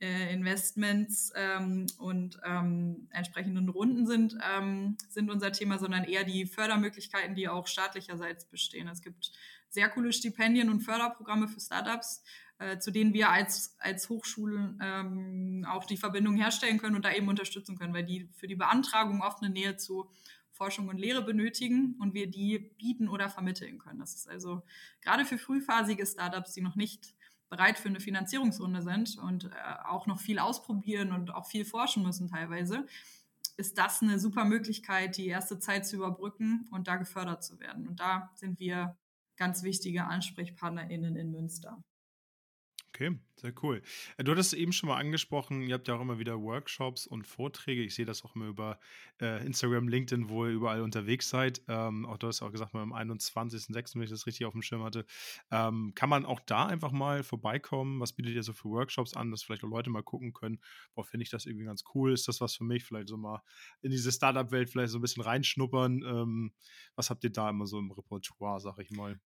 äh, Investments ähm, und ähm, entsprechenden Runden sind, ähm, sind unser Thema, sondern eher die Fördermöglichkeiten, die auch staatlicherseits bestehen. Es gibt sehr coole Stipendien und Förderprogramme für Startups, äh, zu denen wir als, als Hochschulen ähm, auch die Verbindung herstellen können und da eben unterstützen können, weil die für die Beantragung oft eine Nähe zu Forschung und Lehre benötigen und wir die bieten oder vermitteln können. Das ist also gerade für frühphasige Startups, die noch nicht bereit für eine Finanzierungsrunde sind und äh, auch noch viel ausprobieren und auch viel forschen müssen teilweise, ist das eine super Möglichkeit, die erste Zeit zu überbrücken und da gefördert zu werden. Und da sind wir ganz wichtige AnsprechpartnerInnen in Münster. Okay, sehr cool. Äh, du hattest eben schon mal angesprochen, ihr habt ja auch immer wieder Workshops und Vorträge. Ich sehe das auch immer über äh, Instagram, LinkedIn, wo ihr überall unterwegs seid. Ähm, auch du hast auch gesagt, mal am 21.06., wenn ich das richtig auf dem Schirm hatte. Ähm, kann man auch da einfach mal vorbeikommen? Was bietet ihr so für Workshops an, dass vielleicht auch Leute mal gucken können? Boah, finde ich das irgendwie ganz cool? Ist das was für mich? Vielleicht so mal in diese Startup-Welt vielleicht so ein bisschen reinschnuppern. Ähm, was habt ihr da immer so im Repertoire, sag ich mal?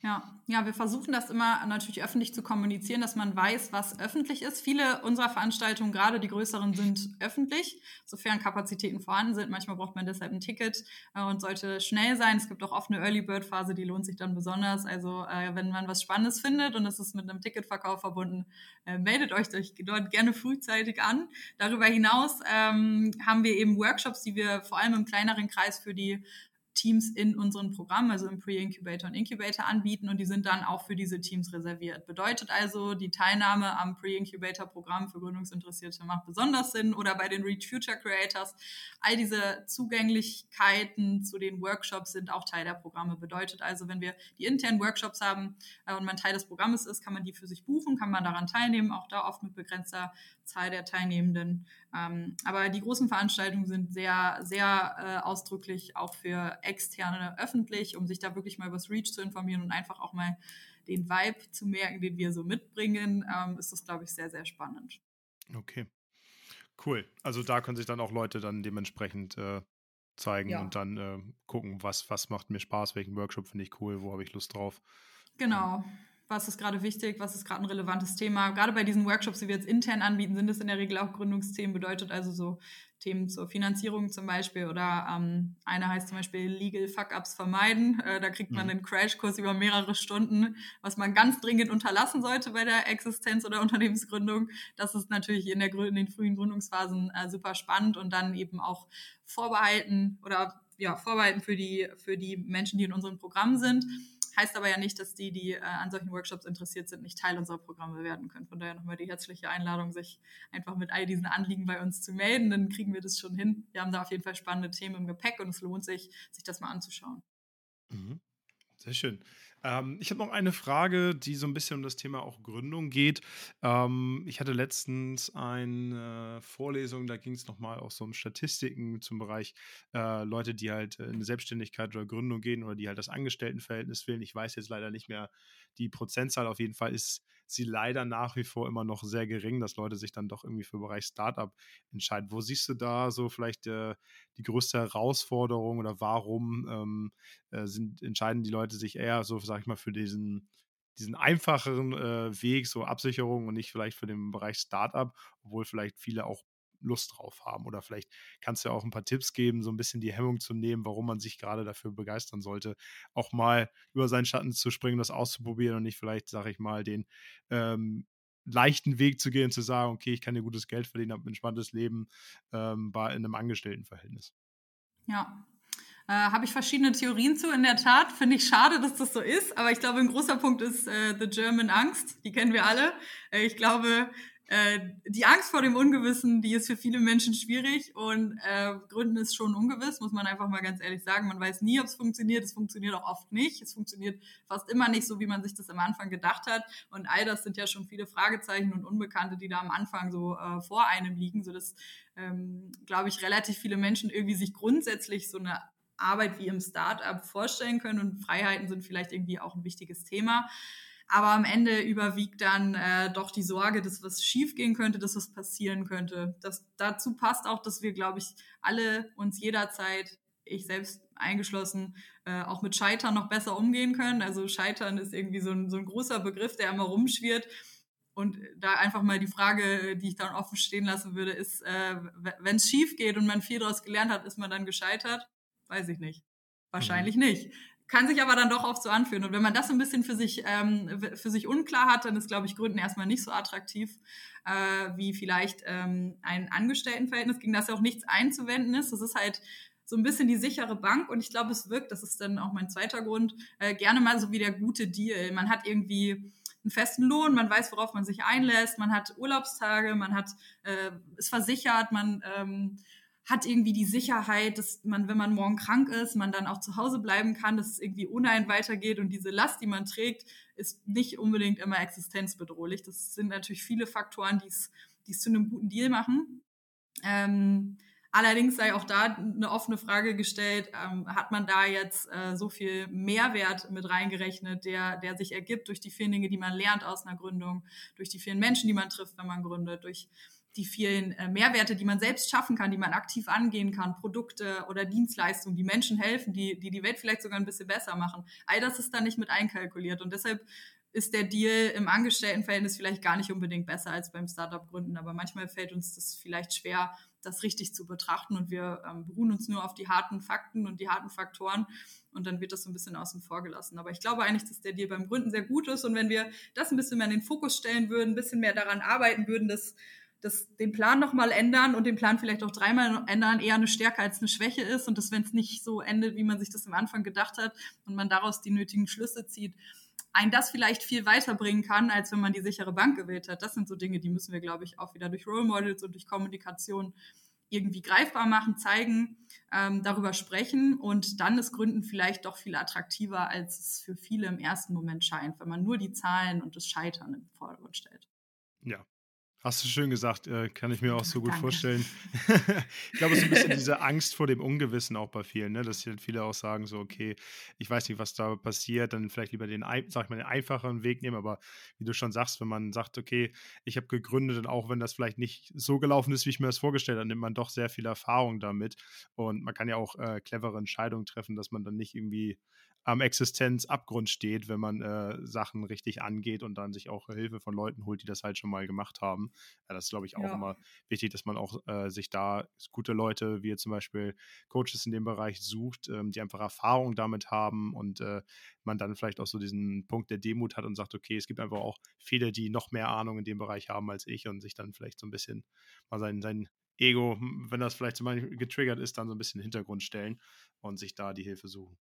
Ja, ja, wir versuchen das immer natürlich öffentlich zu kommunizieren, dass man weiß, was öffentlich ist. Viele unserer Veranstaltungen, gerade die größeren, sind öffentlich, sofern Kapazitäten vorhanden sind. Manchmal braucht man deshalb ein Ticket äh, und sollte schnell sein. Es gibt auch oft eine Early Bird Phase, die lohnt sich dann besonders. Also äh, wenn man was Spannendes findet und es ist mit einem Ticketverkauf verbunden, äh, meldet euch dort gerne frühzeitig an. Darüber hinaus ähm, haben wir eben Workshops, die wir vor allem im kleineren Kreis für die Teams in unseren Programmen, also im Pre-Incubator und Incubator anbieten und die sind dann auch für diese Teams reserviert. Bedeutet also, die Teilnahme am Pre-Incubator-Programm für Gründungsinteressierte macht besonders Sinn oder bei den Reach Future Creators. All diese Zugänglichkeiten zu den Workshops sind auch Teil der Programme. Bedeutet also, wenn wir die internen Workshops haben äh, und man Teil des Programmes ist, kann man die für sich buchen, kann man daran teilnehmen, auch da oft mit begrenzter Zahl der Teilnehmenden. Ähm, aber die großen Veranstaltungen sind sehr, sehr äh, ausdrücklich auch für Externe öffentlich, um sich da wirklich mal über das Reach zu informieren und einfach auch mal den Vibe zu merken, den wir so mitbringen, ähm, ist das, glaube ich, sehr, sehr spannend. Okay. Cool. Also da können sich dann auch Leute dann dementsprechend äh, zeigen ja. und dann äh, gucken, was, was macht mir Spaß, welchen Workshop finde ich cool, wo habe ich Lust drauf. Genau was ist gerade wichtig, was ist gerade ein relevantes Thema. Gerade bei diesen Workshops, die wir jetzt intern anbieten, sind es in der Regel auch Gründungsthemen, bedeutet also so Themen zur Finanzierung zum Beispiel oder ähm, eine heißt zum Beispiel Legal Fuck-Ups vermeiden. Äh, da kriegt man mhm. einen Crashkurs über mehrere Stunden, was man ganz dringend unterlassen sollte bei der Existenz oder Unternehmensgründung. Das ist natürlich in, der, in den frühen Gründungsphasen äh, super spannend und dann eben auch vorbehalten oder ja, vorbehalten für die, für die Menschen, die in unserem Programm sind. Heißt aber ja nicht, dass die, die äh, an solchen Workshops interessiert sind, nicht Teil unserer Programme werden können. Von daher nochmal die herzliche Einladung, sich einfach mit all diesen Anliegen bei uns zu melden. Dann kriegen wir das schon hin. Wir haben da auf jeden Fall spannende Themen im Gepäck und es lohnt sich, sich das mal anzuschauen. Mhm. Sehr schön. Ähm, ich habe noch eine Frage, die so ein bisschen um das Thema auch Gründung geht. Ähm, ich hatte letztens eine Vorlesung, da ging es nochmal auch so um Statistiken zum Bereich äh, Leute, die halt in Selbstständigkeit oder Gründung gehen oder die halt das Angestelltenverhältnis wählen. Ich weiß jetzt leider nicht mehr die Prozentzahl. Auf jeden Fall ist sie leider nach wie vor immer noch sehr gering, dass Leute sich dann doch irgendwie für den Bereich Startup entscheiden. Wo siehst du da so vielleicht äh, die größte Herausforderung oder warum ähm, äh, sind, entscheiden die Leute sich eher so, sag ich mal, für diesen diesen einfacheren äh, Weg, so Absicherung und nicht vielleicht für den Bereich Startup, obwohl vielleicht viele auch Lust drauf haben. Oder vielleicht kannst du ja auch ein paar Tipps geben, so ein bisschen die Hemmung zu nehmen, warum man sich gerade dafür begeistern sollte, auch mal über seinen Schatten zu springen, das auszuprobieren und nicht vielleicht, sag ich mal, den ähm, leichten Weg zu gehen, zu sagen, okay, ich kann hier gutes Geld verdienen, habe ein entspanntes Leben ähm, bei in einem Angestelltenverhältnis. Ja, äh, Habe ich verschiedene Theorien zu, in der Tat. Finde ich schade, dass das so ist. Aber ich glaube, ein großer Punkt ist äh, The German Angst. Die kennen wir alle. Äh, ich glaube, äh, die Angst vor dem Ungewissen, die ist für viele Menschen schwierig und äh, Gründen ist schon ungewiss, muss man einfach mal ganz ehrlich sagen. Man weiß nie, ob es funktioniert. Es funktioniert auch oft nicht. Es funktioniert fast immer nicht so, wie man sich das am Anfang gedacht hat. Und all das sind ja schon viele Fragezeichen und Unbekannte, die da am Anfang so äh, vor einem liegen, sodass, ähm, glaube ich, relativ viele Menschen irgendwie sich grundsätzlich so eine Arbeit wie im Startup vorstellen können und Freiheiten sind vielleicht irgendwie auch ein wichtiges Thema. Aber am Ende überwiegt dann äh, doch die Sorge, dass was schiefgehen könnte, dass was passieren könnte. Das, dazu passt auch, dass wir, glaube ich, alle uns jederzeit, ich selbst eingeschlossen, äh, auch mit Scheitern noch besser umgehen können. Also Scheitern ist irgendwie so ein, so ein großer Begriff, der immer rumschwirrt. Und da einfach mal die Frage, die ich dann offen stehen lassen würde, ist, äh, wenn es schief geht und man viel daraus gelernt hat, ist man dann gescheitert? Weiß ich nicht. Wahrscheinlich mhm. nicht. Kann sich aber dann doch oft so anfühlen. Und wenn man das so ein bisschen für sich, ähm, für sich unklar hat, dann ist, glaube ich, Gründen erstmal nicht so attraktiv äh, wie vielleicht ähm, ein Angestelltenverhältnis, gegen das ja auch nichts einzuwenden ist. Das ist halt so ein bisschen die sichere Bank und ich glaube, es wirkt, das ist dann auch mein zweiter Grund, äh, gerne mal so wie der gute Deal. Man hat irgendwie einen festen Lohn, man weiß, worauf man sich einlässt, man hat Urlaubstage, man hat, äh, ist versichert, man ähm, hat irgendwie die Sicherheit, dass man, wenn man morgen krank ist, man dann auch zu Hause bleiben kann, dass es irgendwie ohne einen weitergeht und diese Last, die man trägt, ist nicht unbedingt immer existenzbedrohlich. Das sind natürlich viele Faktoren, die es, zu einem guten Deal machen. Ähm, allerdings sei auch da eine offene Frage gestellt, ähm, hat man da jetzt äh, so viel Mehrwert mit reingerechnet, der, der sich ergibt durch die vielen Dinge, die man lernt aus einer Gründung, durch die vielen Menschen, die man trifft, wenn man gründet, durch die vielen äh, Mehrwerte, die man selbst schaffen kann, die man aktiv angehen kann, Produkte oder Dienstleistungen, die Menschen helfen, die, die die Welt vielleicht sogar ein bisschen besser machen. All das ist da nicht mit einkalkuliert. Und deshalb ist der Deal im Angestelltenverhältnis vielleicht gar nicht unbedingt besser als beim Startup gründen, aber manchmal fällt uns das vielleicht schwer, das richtig zu betrachten. Und wir ähm, beruhen uns nur auf die harten Fakten und die harten Faktoren. Und dann wird das so ein bisschen außen vor gelassen. Aber ich glaube eigentlich, dass der Deal beim Gründen sehr gut ist. Und wenn wir das ein bisschen mehr in den Fokus stellen würden, ein bisschen mehr daran arbeiten würden, dass das, den Plan nochmal ändern und den Plan vielleicht auch dreimal ändern eher eine Stärke als eine Schwäche ist und dass, wenn es nicht so endet, wie man sich das am Anfang gedacht hat und man daraus die nötigen Schlüsse zieht, ein das vielleicht viel weiterbringen kann, als wenn man die sichere Bank gewählt hat. Das sind so Dinge, die müssen wir, glaube ich, auch wieder durch Role Models und durch Kommunikation irgendwie greifbar machen, zeigen, ähm, darüber sprechen und dann ist Gründen vielleicht doch viel attraktiver, als es für viele im ersten Moment scheint, wenn man nur die Zahlen und das Scheitern im Vordergrund stellt. Ja, Hast du schön gesagt, äh, kann ich mir auch so gut Danke. vorstellen. ich glaube, es ist ein bisschen diese Angst vor dem Ungewissen auch bei vielen, ne? dass viele auch sagen, so, okay, ich weiß nicht, was da passiert, dann vielleicht lieber den, sag ich mal, den einfacheren Weg nehmen, aber wie du schon sagst, wenn man sagt, okay, ich habe gegründet und auch wenn das vielleicht nicht so gelaufen ist, wie ich mir das vorgestellt habe, dann nimmt man doch sehr viel Erfahrung damit und man kann ja auch äh, clevere Entscheidungen treffen, dass man dann nicht irgendwie am Existenzabgrund steht, wenn man äh, Sachen richtig angeht und dann sich auch Hilfe von Leuten holt, die das halt schon mal gemacht haben. Ja, das ist, glaube ich, auch ja. immer wichtig, dass man auch äh, sich da gute Leute, wie zum Beispiel Coaches in dem Bereich sucht, ähm, die einfach Erfahrung damit haben und äh, man dann vielleicht auch so diesen Punkt der Demut hat und sagt, okay, es gibt einfach auch viele, die noch mehr Ahnung in dem Bereich haben als ich und sich dann vielleicht so ein bisschen mal sein, sein Ego, wenn das vielleicht so mal getriggert ist, dann so ein bisschen in den Hintergrund stellen und sich da die Hilfe suchen.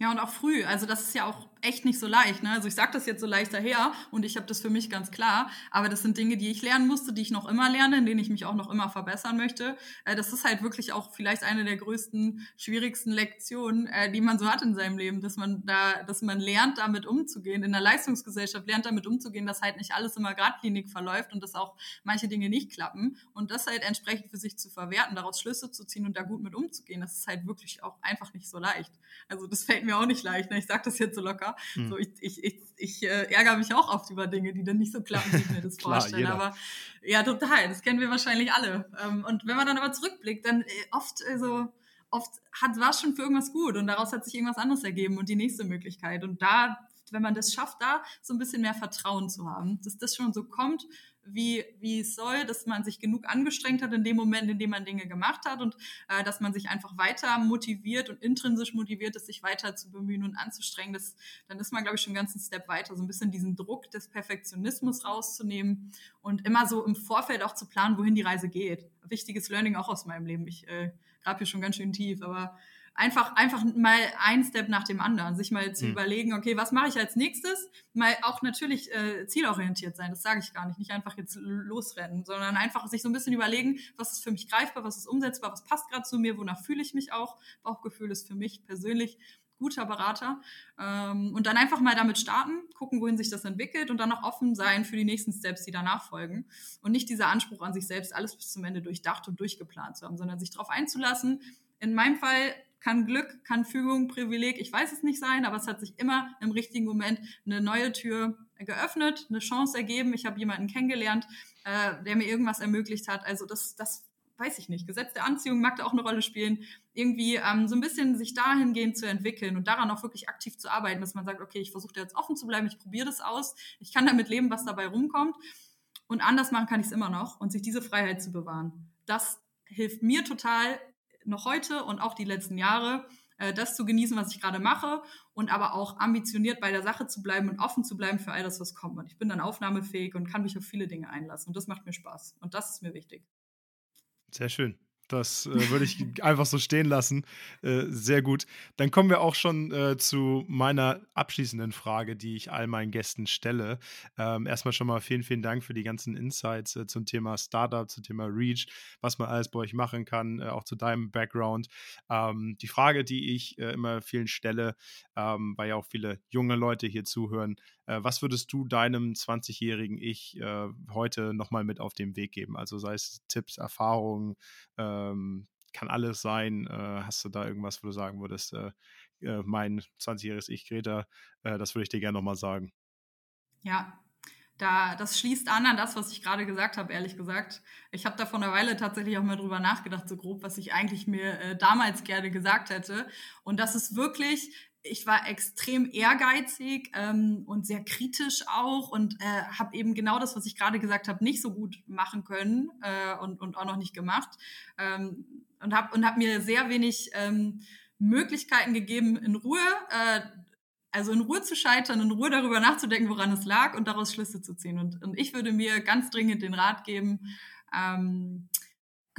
Ja, und auch früh. Also das ist ja auch echt nicht so leicht. Ne? Also ich sage das jetzt so leicht daher und ich habe das für mich ganz klar. Aber das sind Dinge, die ich lernen musste, die ich noch immer lerne, in denen ich mich auch noch immer verbessern möchte. Äh, das ist halt wirklich auch vielleicht eine der größten, schwierigsten Lektionen, äh, die man so hat in seinem Leben, dass man da, dass man lernt, damit umzugehen. In der Leistungsgesellschaft lernt damit umzugehen, dass halt nicht alles immer geradlinig verläuft und dass auch manche Dinge nicht klappen. Und das halt entsprechend für sich zu verwerten, daraus Schlüsse zu ziehen und da gut mit umzugehen, das ist halt wirklich auch einfach nicht so leicht. Also das fällt mir mir auch nicht leicht. Ne? Ich sage das jetzt so locker. Mhm. So, ich ich, ich, ich äh, ärgere mich auch oft über Dinge, die dann nicht so klappen, wie ich mir das Klar, vorstelle. Jeder. Aber ja, total. Das kennen wir wahrscheinlich alle. Ähm, und wenn man dann aber zurückblickt, dann äh, oft äh, so oft war es schon für irgendwas gut und daraus hat sich irgendwas anderes ergeben und die nächste Möglichkeit. Und da wenn man das schafft, da so ein bisschen mehr Vertrauen zu haben, dass das schon so kommt, wie, wie es soll, dass man sich genug angestrengt hat in dem Moment, in dem man Dinge gemacht hat und äh, dass man sich einfach weiter motiviert und intrinsisch motiviert ist, sich weiter zu bemühen und anzustrengen. Das, dann ist man, glaube ich, schon einen ganzen Step weiter, so ein bisschen diesen Druck des Perfektionismus rauszunehmen und immer so im Vorfeld auch zu planen, wohin die Reise geht. Wichtiges Learning auch aus meinem Leben. Ich äh, grab hier schon ganz schön tief, aber einfach, einfach mal ein Step nach dem anderen, sich mal zu mhm. überlegen, okay, was mache ich als nächstes? Mal auch natürlich äh, zielorientiert sein, das sage ich gar nicht, nicht einfach jetzt losrennen, sondern einfach sich so ein bisschen überlegen, was ist für mich greifbar, was ist umsetzbar, was passt gerade zu mir, wonach fühle ich mich auch. Bauchgefühl ist für mich persönlich guter Berater. Ähm, und dann einfach mal damit starten, gucken, wohin sich das entwickelt und dann auch offen sein für die nächsten Steps, die danach folgen. Und nicht dieser Anspruch an sich selbst, alles bis zum Ende durchdacht und durchgeplant zu haben, sondern sich darauf einzulassen. In meinem Fall kann Glück, kann Fügung, Privileg, ich weiß es nicht sein, aber es hat sich immer im richtigen Moment eine neue Tür geöffnet, eine Chance ergeben. Ich habe jemanden kennengelernt, äh, der mir irgendwas ermöglicht hat. Also das, das weiß ich nicht. Gesetz der Anziehung mag da auch eine Rolle spielen. Irgendwie ähm, so ein bisschen sich dahingehend zu entwickeln und daran auch wirklich aktiv zu arbeiten, dass man sagt, okay, ich versuche jetzt offen zu bleiben, ich probiere das aus, ich kann damit leben, was dabei rumkommt. Und anders machen kann ich es immer noch und sich diese Freiheit zu bewahren. Das hilft mir total, noch heute und auch die letzten Jahre, äh, das zu genießen, was ich gerade mache und aber auch ambitioniert bei der Sache zu bleiben und offen zu bleiben für all das, was kommt. Und ich bin dann aufnahmefähig und kann mich auf viele Dinge einlassen. Und das macht mir Spaß. Und das ist mir wichtig. Sehr schön. Das äh, würde ich einfach so stehen lassen. Äh, sehr gut. Dann kommen wir auch schon äh, zu meiner abschließenden Frage, die ich all meinen Gästen stelle. Ähm, erstmal schon mal vielen, vielen Dank für die ganzen Insights äh, zum Thema Startup, zum Thema Reach, was man alles bei euch machen kann, äh, auch zu deinem Background. Ähm, die Frage, die ich äh, immer vielen stelle, ähm, weil ja auch viele junge Leute hier zuhören, was würdest du deinem 20-jährigen Ich heute nochmal mit auf den Weg geben? Also sei es Tipps, Erfahrungen, ähm, kann alles sein. Äh, hast du da irgendwas, wo du sagen würdest, äh, äh mein 20-jähriges Ich, Greta, äh, das würde ich dir gerne nochmal sagen. Ja, da, das schließt an an das, was ich gerade gesagt habe, ehrlich gesagt. Ich habe da vor einer Weile tatsächlich auch mal drüber nachgedacht, so grob, was ich eigentlich mir äh, damals gerne gesagt hätte. Und das ist wirklich, ich war extrem ehrgeizig ähm, und sehr kritisch auch und äh, habe eben genau das, was ich gerade gesagt habe, nicht so gut machen können äh, und, und auch noch nicht gemacht ähm, und habe und hab mir sehr wenig ähm, Möglichkeiten gegeben, in Ruhe, äh, also in Ruhe zu scheitern, in Ruhe darüber nachzudenken, woran es lag und daraus Schlüsse zu ziehen. Und, und ich würde mir ganz dringend den Rat geben, ähm,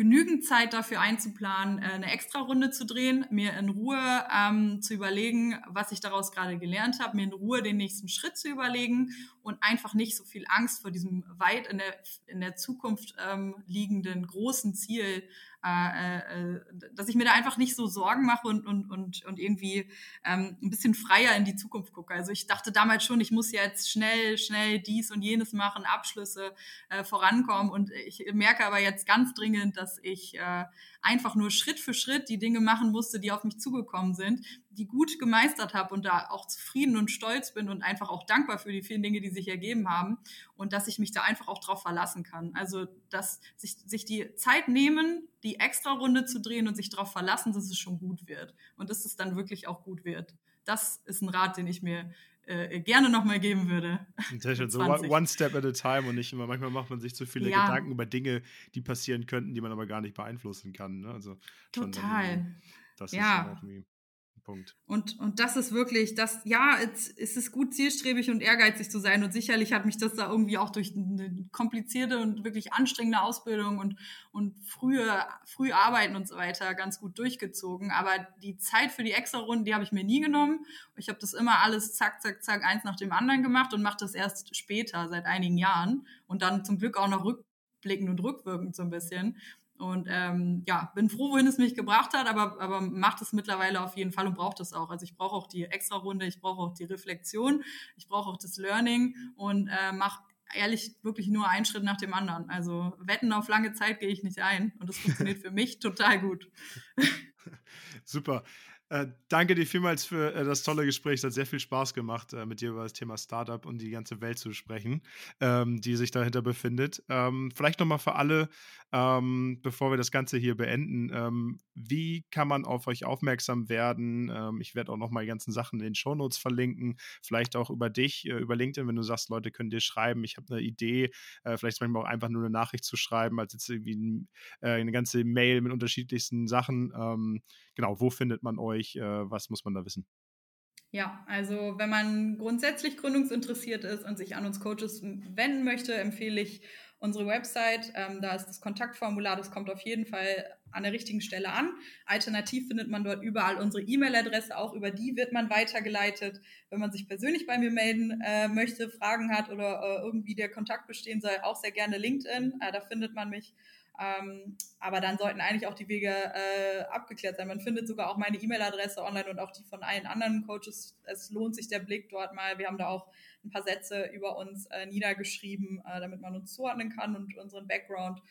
genügend Zeit dafür einzuplanen, äh, eine extra Runde zu drehen, mir in Ruhe ähm, zu überlegen, was ich daraus gerade gelernt habe, mir in Ruhe den nächsten Schritt zu überlegen und einfach nicht so viel Angst vor diesem weit in der, in der Zukunft ähm, liegenden großen Ziel äh, äh, dass ich mir da einfach nicht so Sorgen mache und, und, und, und irgendwie ähm, ein bisschen freier in die Zukunft gucke. Also ich dachte damals schon, ich muss jetzt schnell, schnell dies und jenes machen, Abschlüsse äh, vorankommen. Und ich merke aber jetzt ganz dringend, dass ich äh, einfach nur Schritt für Schritt die Dinge machen musste, die auf mich zugekommen sind, die gut gemeistert habe und da auch zufrieden und stolz bin und einfach auch dankbar für die vielen Dinge, die sich ergeben haben und dass ich mich da einfach auch drauf verlassen kann. Also, dass sich, sich die Zeit nehmen, die extra Runde zu drehen und sich darauf verlassen, dass es schon gut wird und dass es dann wirklich auch gut wird. Das ist ein Rat, den ich mir äh, gerne nochmal geben würde. Sehr schön, so one, step at a time und nicht immer, manchmal macht man sich zu viele ja. Gedanken über Dinge, die passieren könnten, die man aber gar nicht beeinflussen kann. Ne? Also Total. Das ja. ist auch irgendwie Punkt. Und, und das ist wirklich, das, ja, es, es ist gut, zielstrebig und ehrgeizig zu sein. Und sicherlich hat mich das da irgendwie auch durch eine komplizierte und wirklich anstrengende Ausbildung und, und frühe, früh arbeiten und so weiter ganz gut durchgezogen. Aber die Zeit für die extra Runden, die habe ich mir nie genommen. Ich habe das immer alles zack, zack, zack, eins nach dem anderen gemacht und mache das erst später, seit einigen Jahren. Und dann zum Glück auch noch rückblickend und rückwirkend so ein bisschen. Und ähm, ja, bin froh, wohin es mich gebracht hat, aber, aber macht es mittlerweile auf jeden Fall und braucht es auch. Also ich brauche auch die Extra-Runde, ich brauche auch die Reflexion, ich brauche auch das Learning und äh, mache ehrlich wirklich nur einen Schritt nach dem anderen. Also Wetten auf lange Zeit gehe ich nicht ein und das funktioniert für mich total gut. Super. Äh, danke dir vielmals für äh, das tolle Gespräch. Es hat sehr viel Spaß gemacht, äh, mit dir über das Thema Startup und die ganze Welt zu sprechen, ähm, die sich dahinter befindet. Ähm, vielleicht nochmal für alle, ähm, bevor wir das Ganze hier beenden, ähm, wie kann man auf euch aufmerksam werden? Ähm, ich werde auch nochmal die ganzen Sachen in den Shownotes verlinken, vielleicht auch über dich, äh, über LinkedIn, wenn du sagst, Leute können dir schreiben, ich habe eine Idee, äh, vielleicht manchmal auch einfach nur eine Nachricht zu schreiben, als jetzt irgendwie ein, eine ganze Mail mit unterschiedlichsten Sachen. Genau, wo findet man euch? was muss man da wissen? Ja, also wenn man grundsätzlich gründungsinteressiert ist und sich an uns Coaches wenden möchte, empfehle ich unsere Website. Ähm, da ist das Kontaktformular, das kommt auf jeden Fall an der richtigen Stelle an. Alternativ findet man dort überall unsere E-Mail-Adresse, auch über die wird man weitergeleitet. Wenn man sich persönlich bei mir melden äh, möchte, Fragen hat oder äh, irgendwie der Kontakt bestehen soll, auch sehr gerne LinkedIn. Äh, da findet man mich. Ähm, aber dann sollten eigentlich auch die Wege äh, abgeklärt sein. Man findet sogar auch meine E-Mail-Adresse online und auch die von allen anderen Coaches. Es lohnt sich der Blick dort mal. Wir haben da auch ein paar Sätze über uns äh, niedergeschrieben, äh, damit man uns zuordnen kann und unseren Background.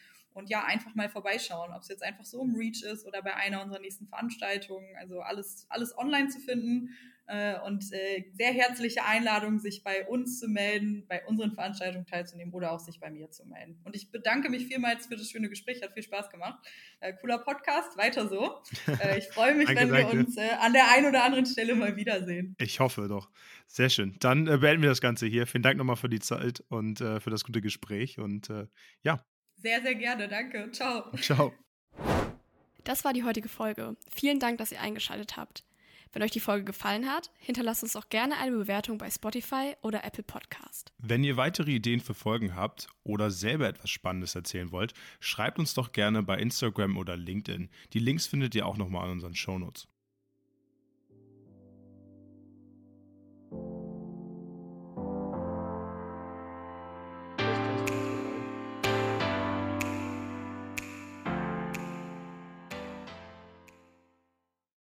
Und ja, einfach mal vorbeischauen, ob es jetzt einfach so im Reach ist oder bei einer unserer nächsten Veranstaltungen. Also alles, alles online zu finden. Äh, und äh, sehr herzliche Einladung, sich bei uns zu melden, bei unseren Veranstaltungen teilzunehmen oder auch sich bei mir zu melden. Und ich bedanke mich vielmals für das schöne Gespräch, hat viel Spaß gemacht. Äh, cooler Podcast, weiter so. Ich freue mich, danke, wenn wir danke. uns an der einen oder anderen Stelle mal wiedersehen. Ich hoffe doch. Sehr schön. Dann beenden wir das Ganze hier. Vielen Dank nochmal für die Zeit und für das gute Gespräch. Und ja, sehr, sehr gerne. Danke. Ciao. Ciao. Das war die heutige Folge. Vielen Dank, dass ihr eingeschaltet habt. Wenn euch die Folge gefallen hat, hinterlasst uns auch gerne eine Bewertung bei Spotify oder Apple Podcast. Wenn ihr weitere Ideen für Folgen habt oder selber etwas Spannendes erzählen wollt, schreibt uns doch gerne bei Instagram oder LinkedIn. Die Links findet ihr auch nochmal in unseren Shownotes.